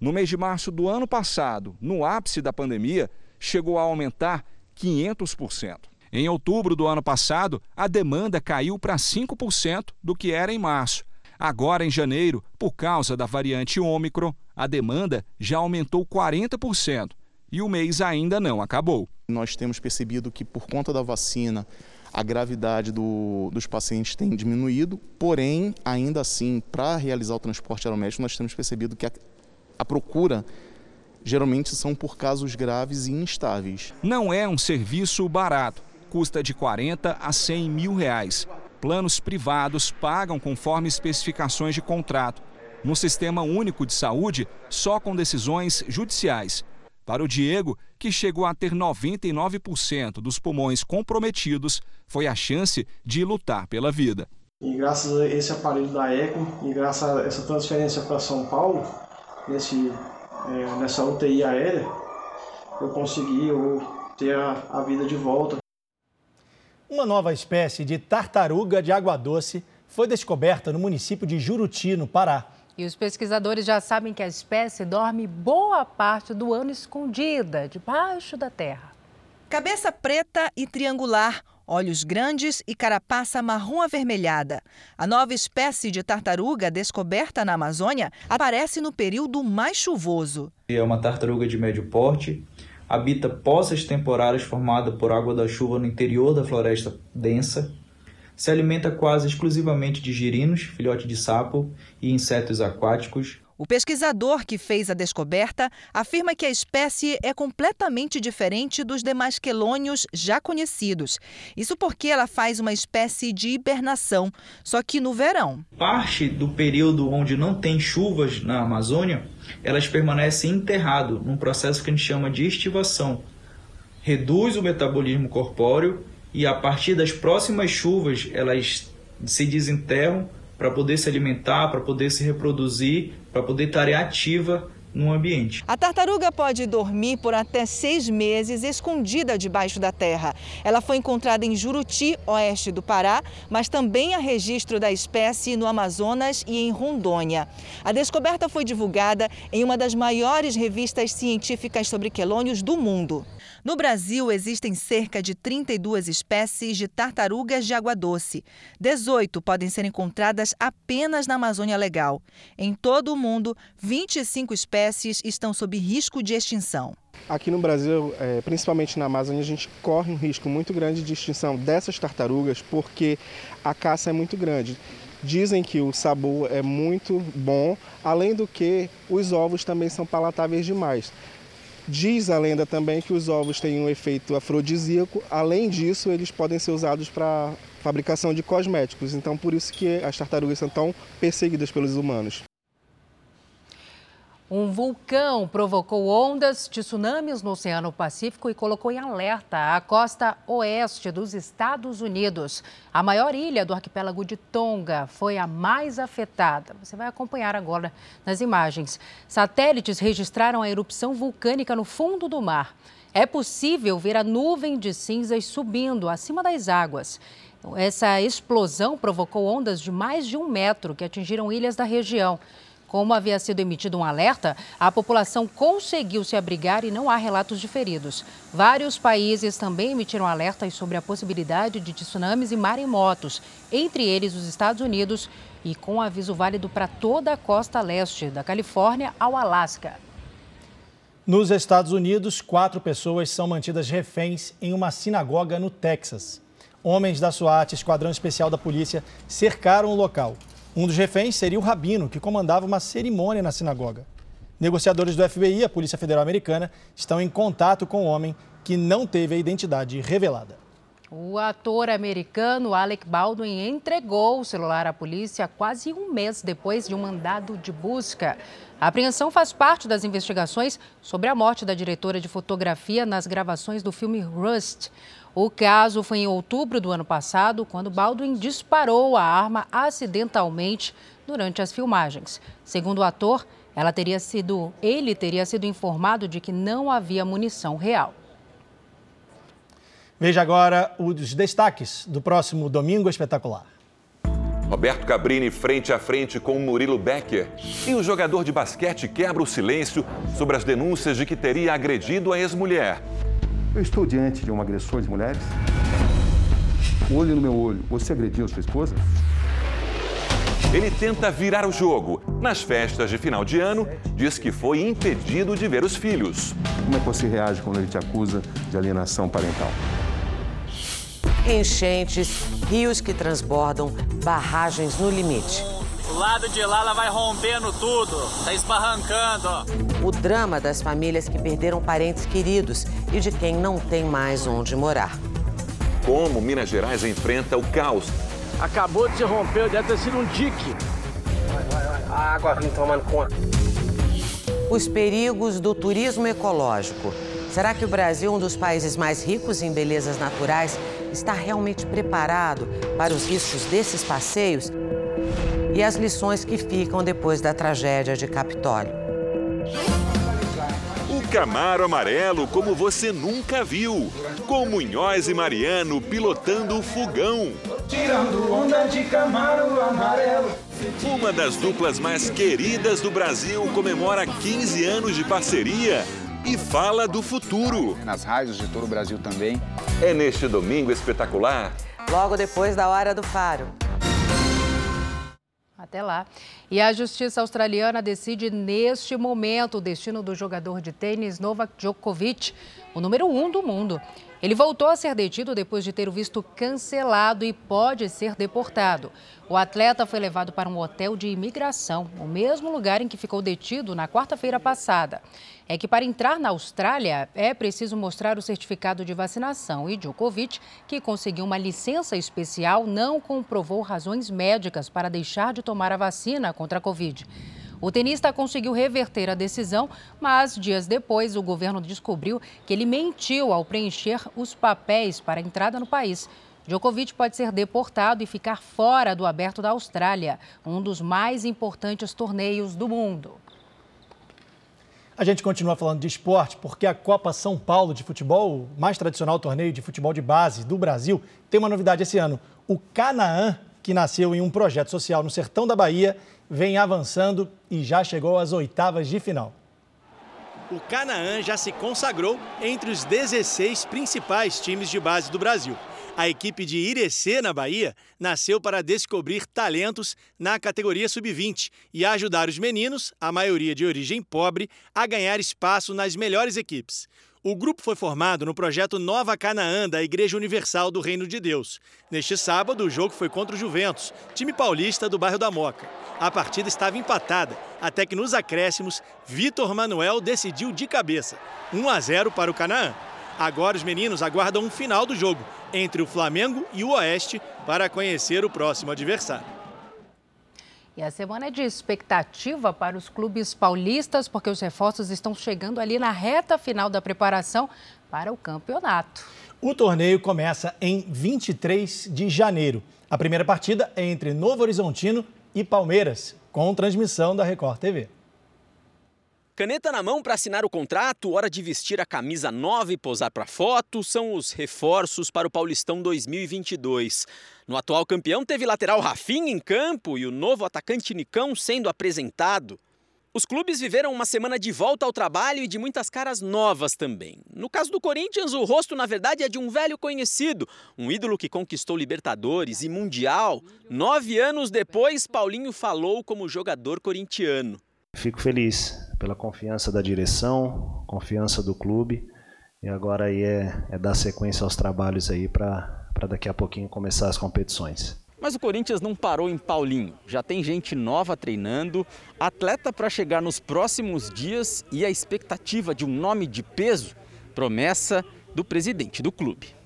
[SPEAKER 50] No mês de março do ano passado, no ápice da pandemia, chegou a aumentar 500%. Em outubro do ano passado, a demanda caiu para 5% do que era em março. Agora, em janeiro, por causa da variante Ômicron, a demanda já aumentou 40%.
[SPEAKER 61] e o mês ainda não acabou.
[SPEAKER 32] Nós temos percebido que, por conta da vacina, a gravidade do, dos pacientes tem diminuído, porém, ainda assim, para realizar o transporte aeromédico, nós temos percebido que a, a procura geralmente são por casos graves e instáveis.
[SPEAKER 61] Não é um serviço barato, custa de 40 a 100 mil reais. Planos privados pagam conforme especificações de contrato. No Sistema Único de Saúde, só com decisões judiciais. Para o Diego, que chegou a ter 99% dos pulmões comprometidos, foi a chance de lutar pela vida.
[SPEAKER 60] E graças a esse aparelho da ECO e graças a essa transferência para São Paulo, nesse, é, nessa UTI aérea, eu consegui eu, ter a, a vida de volta.
[SPEAKER 2] Uma nova espécie de tartaruga de água doce foi descoberta no município de Juruti, no Pará.
[SPEAKER 3] E os pesquisadores já sabem que a espécie dorme boa parte do ano escondida, debaixo da terra.
[SPEAKER 62] Cabeça preta e triangular, olhos grandes e carapaça marrom avermelhada. A nova espécie de tartaruga descoberta na Amazônia aparece no período mais chuvoso.
[SPEAKER 50] É uma tartaruga de médio porte, habita poças temporárias formadas por água da chuva no interior da floresta densa, se alimenta quase exclusivamente de girinos, filhote de sapo e insetos aquáticos.
[SPEAKER 62] O pesquisador que fez a descoberta afirma que a espécie é completamente diferente dos demais quelônios já conhecidos. Isso porque ela faz uma espécie de hibernação, só que no verão.
[SPEAKER 50] Parte do período onde não tem chuvas na Amazônia, elas permanecem enterrado num processo que a gente chama de estivação. Reduz o metabolismo corpóreo e a partir das próximas chuvas elas se desenterram para poder se alimentar, para poder se reproduzir, para poder estar ativa no ambiente.
[SPEAKER 62] A tartaruga pode dormir por até seis meses escondida debaixo da terra. Ela foi encontrada em Juruti, oeste do Pará, mas também há registro da espécie no Amazonas e em Rondônia. A descoberta foi divulgada em uma das maiores revistas científicas sobre quelônios do mundo. No Brasil, existem cerca de 32 espécies de tartarugas de água doce. 18 podem ser encontradas apenas na Amazônia Legal. Em todo o mundo, 25 espécies estão sob risco de extinção.
[SPEAKER 60] Aqui no Brasil, é, principalmente na Amazônia, a gente corre um risco muito grande de extinção dessas tartarugas porque a caça é muito grande. Dizem que o sabor é muito bom, além do que os ovos também são palatáveis demais. Diz a lenda também que os ovos têm um efeito afrodisíaco. Além disso, eles podem ser usados para fabricação de cosméticos. Então, por isso que as tartarugas são tão perseguidas pelos humanos.
[SPEAKER 3] Um vulcão provocou ondas de tsunamis no Oceano Pacífico e colocou em alerta a costa oeste dos Estados Unidos. A maior ilha do arquipélago de Tonga foi a mais afetada. Você vai acompanhar agora nas imagens. Satélites registraram a erupção vulcânica no fundo do mar. É possível ver a nuvem de cinzas subindo acima das águas. Essa explosão provocou ondas de mais de um metro que atingiram ilhas da região. Como havia sido emitido um alerta, a população conseguiu se abrigar e não há relatos de feridos. Vários países também emitiram alertas sobre a possibilidade de tsunamis e maremotos, entre eles os Estados Unidos, e com aviso válido para toda a costa leste, da Califórnia ao Alasca.
[SPEAKER 2] Nos Estados Unidos, quatro pessoas são mantidas reféns em uma sinagoga no Texas. Homens da SWAT, Esquadrão Especial da Polícia, cercaram o local. Um dos reféns seria o rabino, que comandava uma cerimônia na sinagoga. Negociadores do FBI, a Polícia Federal Americana, estão em contato com o homem que não teve a identidade revelada.
[SPEAKER 3] O ator americano Alec Baldwin entregou o celular à polícia quase um mês depois de um mandado de busca. A apreensão faz parte das investigações sobre a morte da diretora de fotografia nas gravações do filme Rust. O caso foi em outubro do ano passado, quando Baldwin disparou a arma acidentalmente durante as filmagens. Segundo o ator, ela teria sido, ele teria sido informado de que não havia munição real.
[SPEAKER 2] Veja agora os destaques do próximo Domingo Espetacular.
[SPEAKER 63] Roberto Cabrini frente a frente com Murilo Becker. E o jogador de basquete quebra o silêncio sobre as denúncias de que teria agredido a ex-mulher.
[SPEAKER 64] Eu estou diante de um agressor de mulheres? Olho no meu olho, você agrediu a sua esposa?
[SPEAKER 50] Ele tenta virar o jogo. Nas festas de final de ano, diz que foi impedido de ver os filhos.
[SPEAKER 65] Como é que você reage quando ele te acusa de alienação parental?
[SPEAKER 55] Enchentes, rios que transbordam, barragens no limite.
[SPEAKER 11] Lado de lá ela vai rompendo tudo, tá esbarrancando.
[SPEAKER 55] O drama das famílias que perderam parentes queridos e de quem não tem mais onde morar.
[SPEAKER 50] Como Minas Gerais enfrenta o caos.
[SPEAKER 11] Acabou de se romper, deve ter sido um dique.
[SPEAKER 55] Vai, vai, vai. A água vem tomando conta. Os perigos do turismo ecológico. Será que o Brasil, um dos países mais ricos em belezas naturais, está realmente preparado para os riscos desses passeios? E as lições que ficam depois da tragédia de Capitólio.
[SPEAKER 50] O Camaro Amarelo como você nunca viu. Com Munhoz e Mariano pilotando o fogão.
[SPEAKER 11] Tirando onda de Camaro Amarelo.
[SPEAKER 50] Uma das duplas mais queridas do Brasil comemora 15 anos de parceria e fala do futuro.
[SPEAKER 66] Nas rádios de todo o Brasil também.
[SPEAKER 50] É neste domingo espetacular.
[SPEAKER 55] Logo depois da hora do faro.
[SPEAKER 3] Até lá. E a justiça australiana decide neste momento o destino do jogador de tênis Novak Djokovic, o número um do mundo. Ele voltou a ser detido depois de ter o visto cancelado e pode ser deportado. O atleta foi levado para um hotel de imigração, o mesmo lugar em que ficou detido na quarta-feira passada. É que para entrar na Austrália é preciso mostrar o certificado de vacinação e Djokovic, que conseguiu uma licença especial, não comprovou razões médicas para deixar de tomar a vacina contra a Covid. O tenista conseguiu reverter a decisão, mas dias depois o governo descobriu que ele mentiu ao preencher os papéis para a entrada no país. Djokovic pode ser deportado e ficar fora do Aberto da Austrália, um dos mais importantes torneios do mundo.
[SPEAKER 67] A gente continua falando de esporte porque a Copa São Paulo de futebol, o mais tradicional torneio de futebol de base do Brasil, tem uma novidade esse ano. O Canaã, que nasceu em um projeto social no sertão da Bahia, vem avançando e já chegou às oitavas de final.
[SPEAKER 2] O Canaã já se consagrou entre os 16 principais times de base do Brasil. A equipe de Irecê, na Bahia, nasceu para descobrir talentos na categoria sub-20 e ajudar os meninos, a maioria de origem pobre, a ganhar espaço nas melhores equipes. O grupo foi formado no projeto Nova Canaã da Igreja Universal do Reino de Deus. Neste sábado, o jogo foi contra o Juventus, time paulista do bairro da Moca. A partida estava empatada, até que nos acréscimos, Vitor Manuel decidiu de cabeça. 1 a 0 para o Canaã. Agora os meninos aguardam um final do jogo entre o Flamengo e o Oeste para conhecer o próximo adversário.
[SPEAKER 3] E a semana é de expectativa para os clubes paulistas, porque os reforços estão chegando ali na reta final da preparação para o campeonato.
[SPEAKER 67] O torneio começa em 23 de janeiro. A primeira partida é entre Novo Horizontino e Palmeiras, com transmissão da Record TV.
[SPEAKER 68] Caneta na mão para assinar o contrato, hora de vestir a camisa nova e posar para foto, são os reforços para o Paulistão 2022. No atual campeão teve lateral Rafinha em campo e o novo atacante Nicão sendo apresentado. Os clubes viveram uma semana de volta ao trabalho e de muitas caras novas também. No caso do Corinthians, o rosto, na verdade, é de um velho conhecido, um ídolo que conquistou Libertadores e Mundial. Nove anos depois, Paulinho falou como jogador corintiano.
[SPEAKER 60] Fico feliz pela confiança da direção, confiança do clube. E agora aí é, é dar sequência aos trabalhos aí para daqui a pouquinho começar as competições.
[SPEAKER 68] Mas o Corinthians não parou em Paulinho. Já tem gente nova treinando, atleta para chegar nos próximos dias e a expectativa de um nome de peso, promessa do presidente do clube.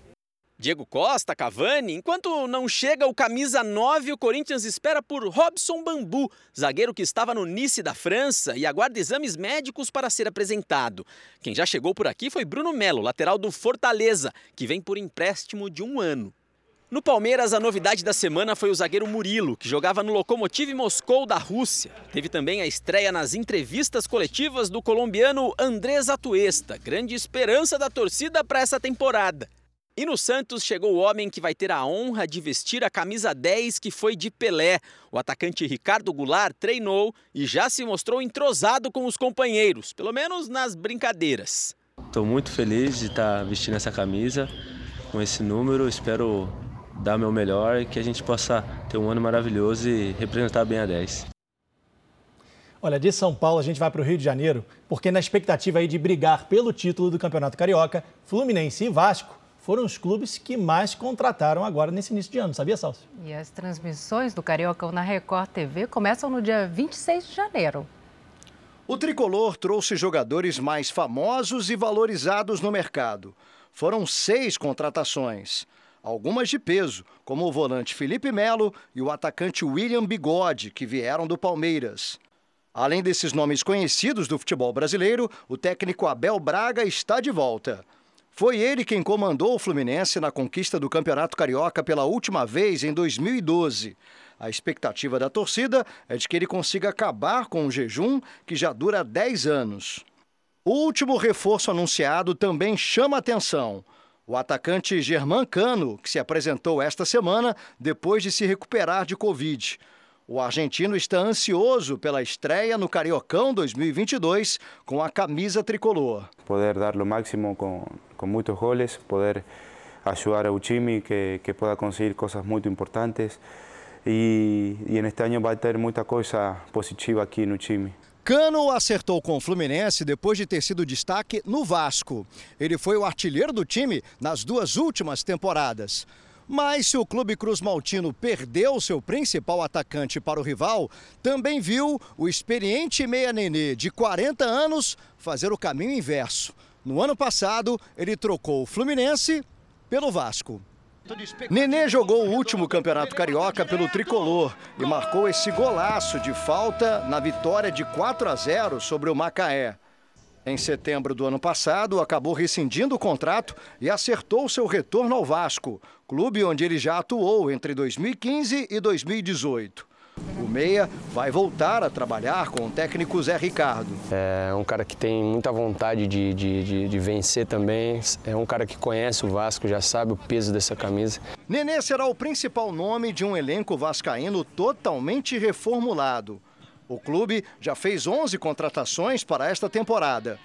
[SPEAKER 68] Diego Costa, Cavani. Enquanto não chega o camisa 9, o Corinthians espera por Robson Bambu, zagueiro que estava no Nice da França e aguarda exames médicos para ser apresentado. Quem já chegou por aqui foi Bruno Melo, lateral do Fortaleza, que vem por empréstimo de um ano. No Palmeiras, a novidade da semana foi o zagueiro Murilo, que jogava no Lokomotiv Moscou da Rússia. Teve também a estreia nas entrevistas coletivas do colombiano Andrés Atuesta, grande esperança da torcida para essa temporada. E no Santos chegou o homem que vai ter a honra de vestir a camisa 10 que foi de Pelé. O atacante Ricardo Goulart treinou e já se mostrou entrosado com os companheiros, pelo menos nas brincadeiras.
[SPEAKER 69] Estou muito feliz de estar vestindo essa camisa com esse número. Espero
[SPEAKER 70] dar meu melhor e que a gente possa ter um ano maravilhoso e representar bem a 10.
[SPEAKER 2] Olha, de São Paulo a gente vai para o Rio de Janeiro, porque na expectativa aí de brigar pelo título do Campeonato Carioca, Fluminense e Vasco foram os clubes que mais contrataram agora nesse início de ano, sabia, Salso?
[SPEAKER 3] E as transmissões do Carioca na Record TV começam no dia 26 de janeiro.
[SPEAKER 71] O tricolor trouxe jogadores mais famosos e valorizados no mercado. Foram seis contratações. Algumas de peso, como o volante Felipe Melo e o atacante William Bigode, que vieram do Palmeiras. Além desses nomes conhecidos do futebol brasileiro, o técnico Abel Braga está de volta. Foi ele quem comandou o Fluminense na conquista do Campeonato Carioca pela última vez em 2012. A expectativa da torcida é de que ele consiga acabar com o jejum que já dura 10 anos. O último reforço anunciado também chama atenção. O atacante Germán Cano, que se apresentou esta semana depois de se recuperar de Covid. O argentino está ansioso pela estreia no Cariocão 2022 com a camisa tricolor.
[SPEAKER 72] Poder dar o máximo com, com muitos goles, poder ajudar o time que, que pueda conseguir coisas muito importantes e, e neste ano vai ter muita coisa positiva aqui no time.
[SPEAKER 71] Cano acertou com o Fluminense depois de ter sido destaque no Vasco. Ele foi o artilheiro do time nas duas últimas temporadas. Mas se o Clube Cruz Maltino perdeu seu principal atacante para o rival, também viu o experiente meia Nenê, de 40 anos, fazer o caminho inverso. No ano passado, ele trocou o Fluminense pelo Vasco. Nenê jogou o último campeonato carioca pelo tricolor e marcou esse golaço de falta na vitória de 4 a 0 sobre o Macaé. Em setembro do ano passado, acabou rescindindo o contrato e acertou seu retorno ao Vasco, clube onde ele já atuou entre 2015 e 2018. O Meia vai voltar a trabalhar com o técnico Zé Ricardo.
[SPEAKER 70] É um cara que tem muita vontade de, de, de, de, vencer também. É um cara que conhece o Vasco, já sabe o peso dessa camisa.
[SPEAKER 71] Nenê será o principal nome de um elenco vascaíno totalmente reformulado. O clube já fez 11 contratações para esta temporada.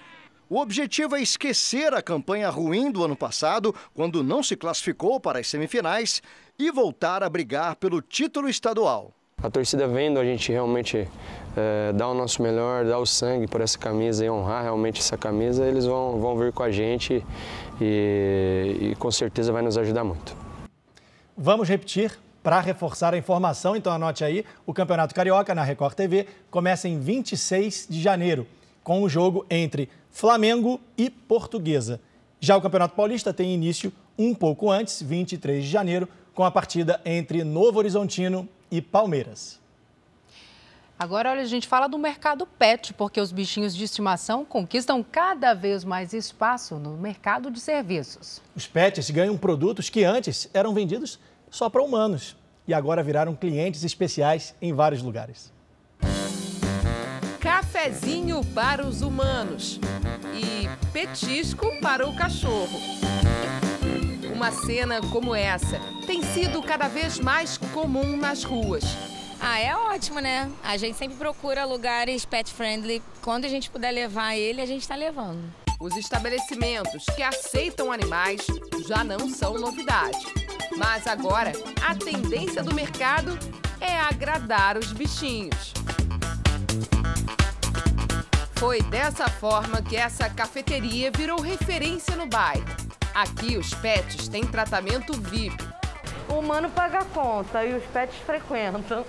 [SPEAKER 71] O objetivo é esquecer a campanha ruim do ano passado, quando não se classificou para as semifinais, e voltar a brigar pelo título estadual.
[SPEAKER 70] A torcida vendo a gente realmente é, dar o nosso melhor, dar o sangue por essa camisa e honrar realmente essa camisa, eles vão, vão vir com a gente e, e com certeza vai nos ajudar muito.
[SPEAKER 2] Vamos repetir para reforçar a informação, então anote aí, o Campeonato Carioca na Record TV começa em 26 de janeiro, com o jogo entre Flamengo e Portuguesa. Já o Campeonato Paulista tem início um pouco antes, 23 de janeiro, com a partida entre Novo Horizontino e Palmeiras.
[SPEAKER 3] Agora, olha, a gente fala do mercado pet, porque os bichinhos de estimação conquistam cada vez mais espaço no mercado de serviços.
[SPEAKER 2] Os pets ganham produtos que antes eram vendidos só para humanos e agora viraram clientes especiais em vários lugares.
[SPEAKER 60] Cafezinho para os humanos e petisco para o cachorro. Uma cena como essa tem sido cada vez mais comum nas ruas.
[SPEAKER 73] Ah, é ótimo, né? A gente sempre procura lugares pet friendly. Quando a gente puder levar ele, a gente está levando.
[SPEAKER 60] Os estabelecimentos que aceitam animais já não são novidade. Mas agora, a tendência do mercado é agradar os bichinhos. Foi dessa forma que essa cafeteria virou referência no bairro. Aqui os pets têm tratamento VIP.
[SPEAKER 74] O humano paga a conta e os pets frequentam.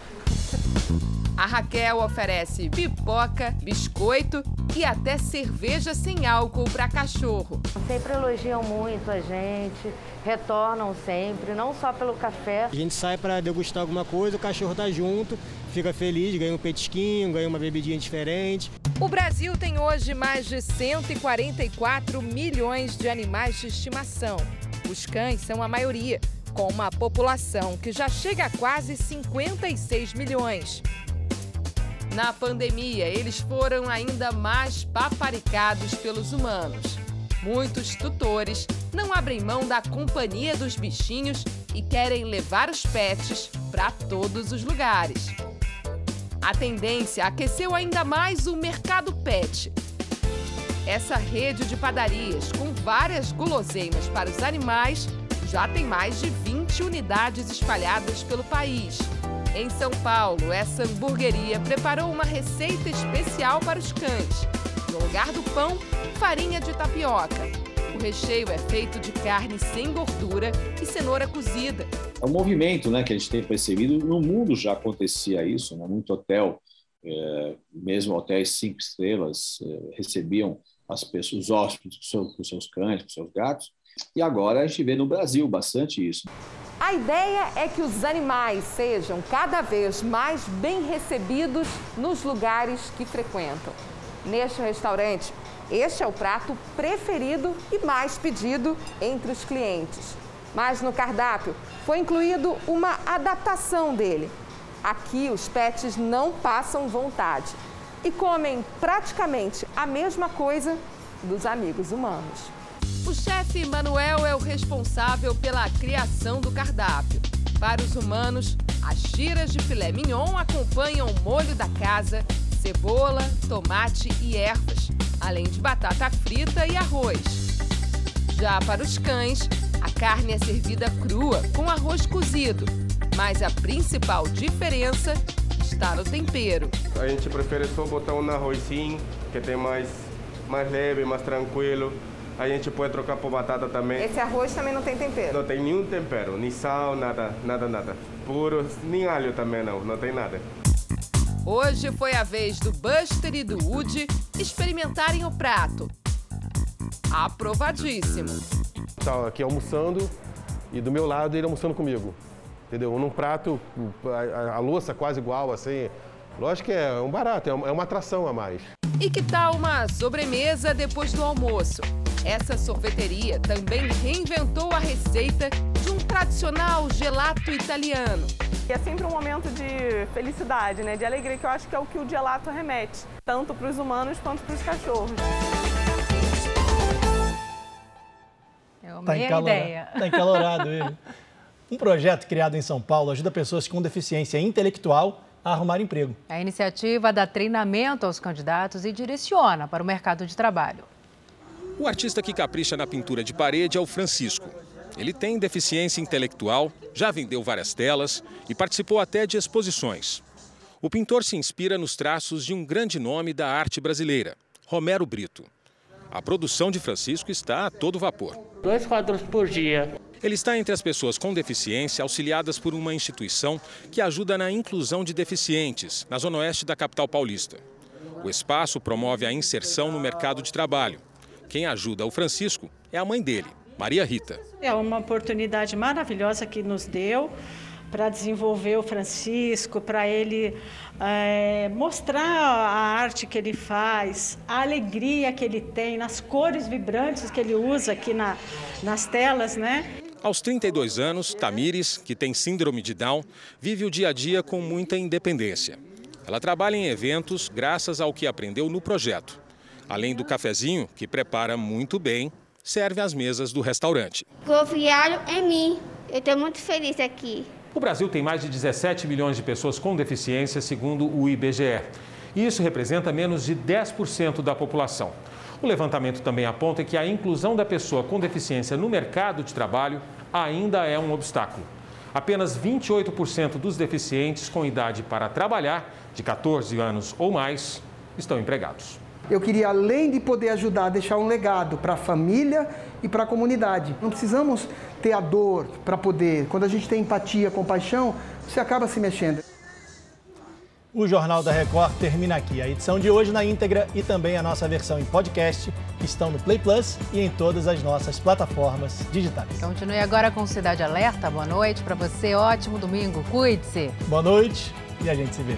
[SPEAKER 60] A Raquel oferece pipoca, biscoito e até cerveja sem álcool para cachorro.
[SPEAKER 74] Sempre elogiam muito a gente, retornam sempre, não só pelo café.
[SPEAKER 75] A gente sai para degustar alguma coisa, o cachorro tá junto, fica feliz, ganha um petisquinho, ganha uma bebidinha diferente.
[SPEAKER 60] O Brasil tem hoje mais de 144 milhões de animais de estimação. Os cães são a maioria, com uma população que já chega a quase 56 milhões. Na pandemia, eles foram ainda mais paparicados pelos humanos. Muitos tutores não abrem mão da companhia dos bichinhos e querem levar os pets para todos os lugares. A tendência aqueceu ainda mais o mercado pet. Essa rede de padarias com várias guloseimas para os animais já tem mais de 20 unidades espalhadas pelo país. Em São Paulo, essa hamburgueria preparou uma receita especial para os cães. No lugar do pão, farinha de tapioca. O recheio é feito de carne sem gordura e cenoura cozida.
[SPEAKER 76] É um movimento né, que a gente tem percebido. No mundo já acontecia isso, né? muito hotel, é, mesmo hotéis cinco estrelas, é, recebiam as pessoas, os hóspedes com seus cães, com seus gatos. E agora a gente vê no Brasil bastante isso.
[SPEAKER 60] A ideia é que os animais sejam cada vez mais bem recebidos nos lugares que frequentam. Neste restaurante, este é o prato preferido e mais pedido entre os clientes. Mas no cardápio foi incluído uma adaptação dele. Aqui os pets não passam vontade e comem praticamente a mesma coisa dos amigos humanos. O chefe Manuel é o responsável pela criação do cardápio. Para os humanos, as tiras de filé mignon acompanham o molho da casa, cebola, tomate e ervas, além de batata frita e arroz. Já para os cães, a carne é servida crua, com arroz cozido. Mas a principal diferença está no tempero.
[SPEAKER 77] A gente prefere só botar um arrozinho, que tem mais, mais leve, mais tranquilo. A gente pode trocar por batata também.
[SPEAKER 60] Esse arroz também não tem tempero?
[SPEAKER 77] Não tem nenhum tempero, nem sal, nada, nada, nada. Puro, nem alho também não, não tem nada.
[SPEAKER 60] Hoje foi a vez do Buster e do Woody experimentarem o prato. Aprovadíssimo.
[SPEAKER 77] Estava aqui almoçando e do meu lado ele almoçando comigo. Entendeu? Num prato, a, a louça quase igual, assim. Lógico que é um barato, é uma atração a mais.
[SPEAKER 60] E que tal uma sobremesa depois do almoço? Essa sorveteria também reinventou a receita de um tradicional gelato italiano.
[SPEAKER 78] É sempre um momento de felicidade, né? de alegria, que eu acho que é o que o gelato remete, tanto para os humanos quanto para os cachorros.
[SPEAKER 3] É uma tá ideia.
[SPEAKER 2] Está encalorado ele. Um projeto criado em São Paulo ajuda pessoas com deficiência intelectual a arrumar emprego.
[SPEAKER 3] A iniciativa dá treinamento aos candidatos e direciona para o mercado de trabalho.
[SPEAKER 9] O artista que capricha na pintura de parede é o Francisco. Ele tem deficiência intelectual, já vendeu várias telas e participou até de exposições. O pintor se inspira nos traços de um grande nome da arte brasileira, Romero Brito. A produção de Francisco está a todo vapor.
[SPEAKER 79] Dois quadros por dia.
[SPEAKER 9] Ele está entre as pessoas com deficiência auxiliadas por uma instituição que ajuda na inclusão de deficientes na zona oeste da capital paulista. O espaço promove a inserção no mercado de trabalho. Quem ajuda o Francisco é a mãe dele, Maria Rita.
[SPEAKER 79] É uma oportunidade maravilhosa que nos deu para desenvolver o Francisco, para ele é, mostrar a arte que ele faz, a alegria que ele tem, nas cores vibrantes que ele usa aqui na, nas telas, né?
[SPEAKER 9] Aos 32 anos, Tamires, que tem síndrome de Down, vive o dia a dia com muita independência. Ela trabalha em eventos graças ao que aprendeu no projeto. Além do cafezinho, que prepara muito bem, serve às mesas do restaurante.
[SPEAKER 80] Confiaram em mim. Eu estou muito feliz aqui.
[SPEAKER 9] O Brasil tem mais de 17 milhões de pessoas com deficiência, segundo o IBGE. E isso representa menos de 10% da população. O levantamento também aponta que a inclusão da pessoa com deficiência no mercado de trabalho ainda é um obstáculo. Apenas 28% dos deficientes com idade para trabalhar, de 14 anos ou mais, estão empregados.
[SPEAKER 50] Eu queria, além de poder ajudar, deixar um legado para a família e para a comunidade. Não precisamos ter a dor para poder. Quando a gente tem empatia, compaixão, você acaba se mexendo.
[SPEAKER 2] O Jornal da Record termina aqui. A edição de hoje na íntegra e também a nossa versão em podcast estão no Play Plus e em todas as nossas plataformas digitais.
[SPEAKER 3] Continue agora com Cidade Alerta. Boa noite para você. Ótimo domingo. Cuide-se.
[SPEAKER 2] Boa noite e a gente se vê.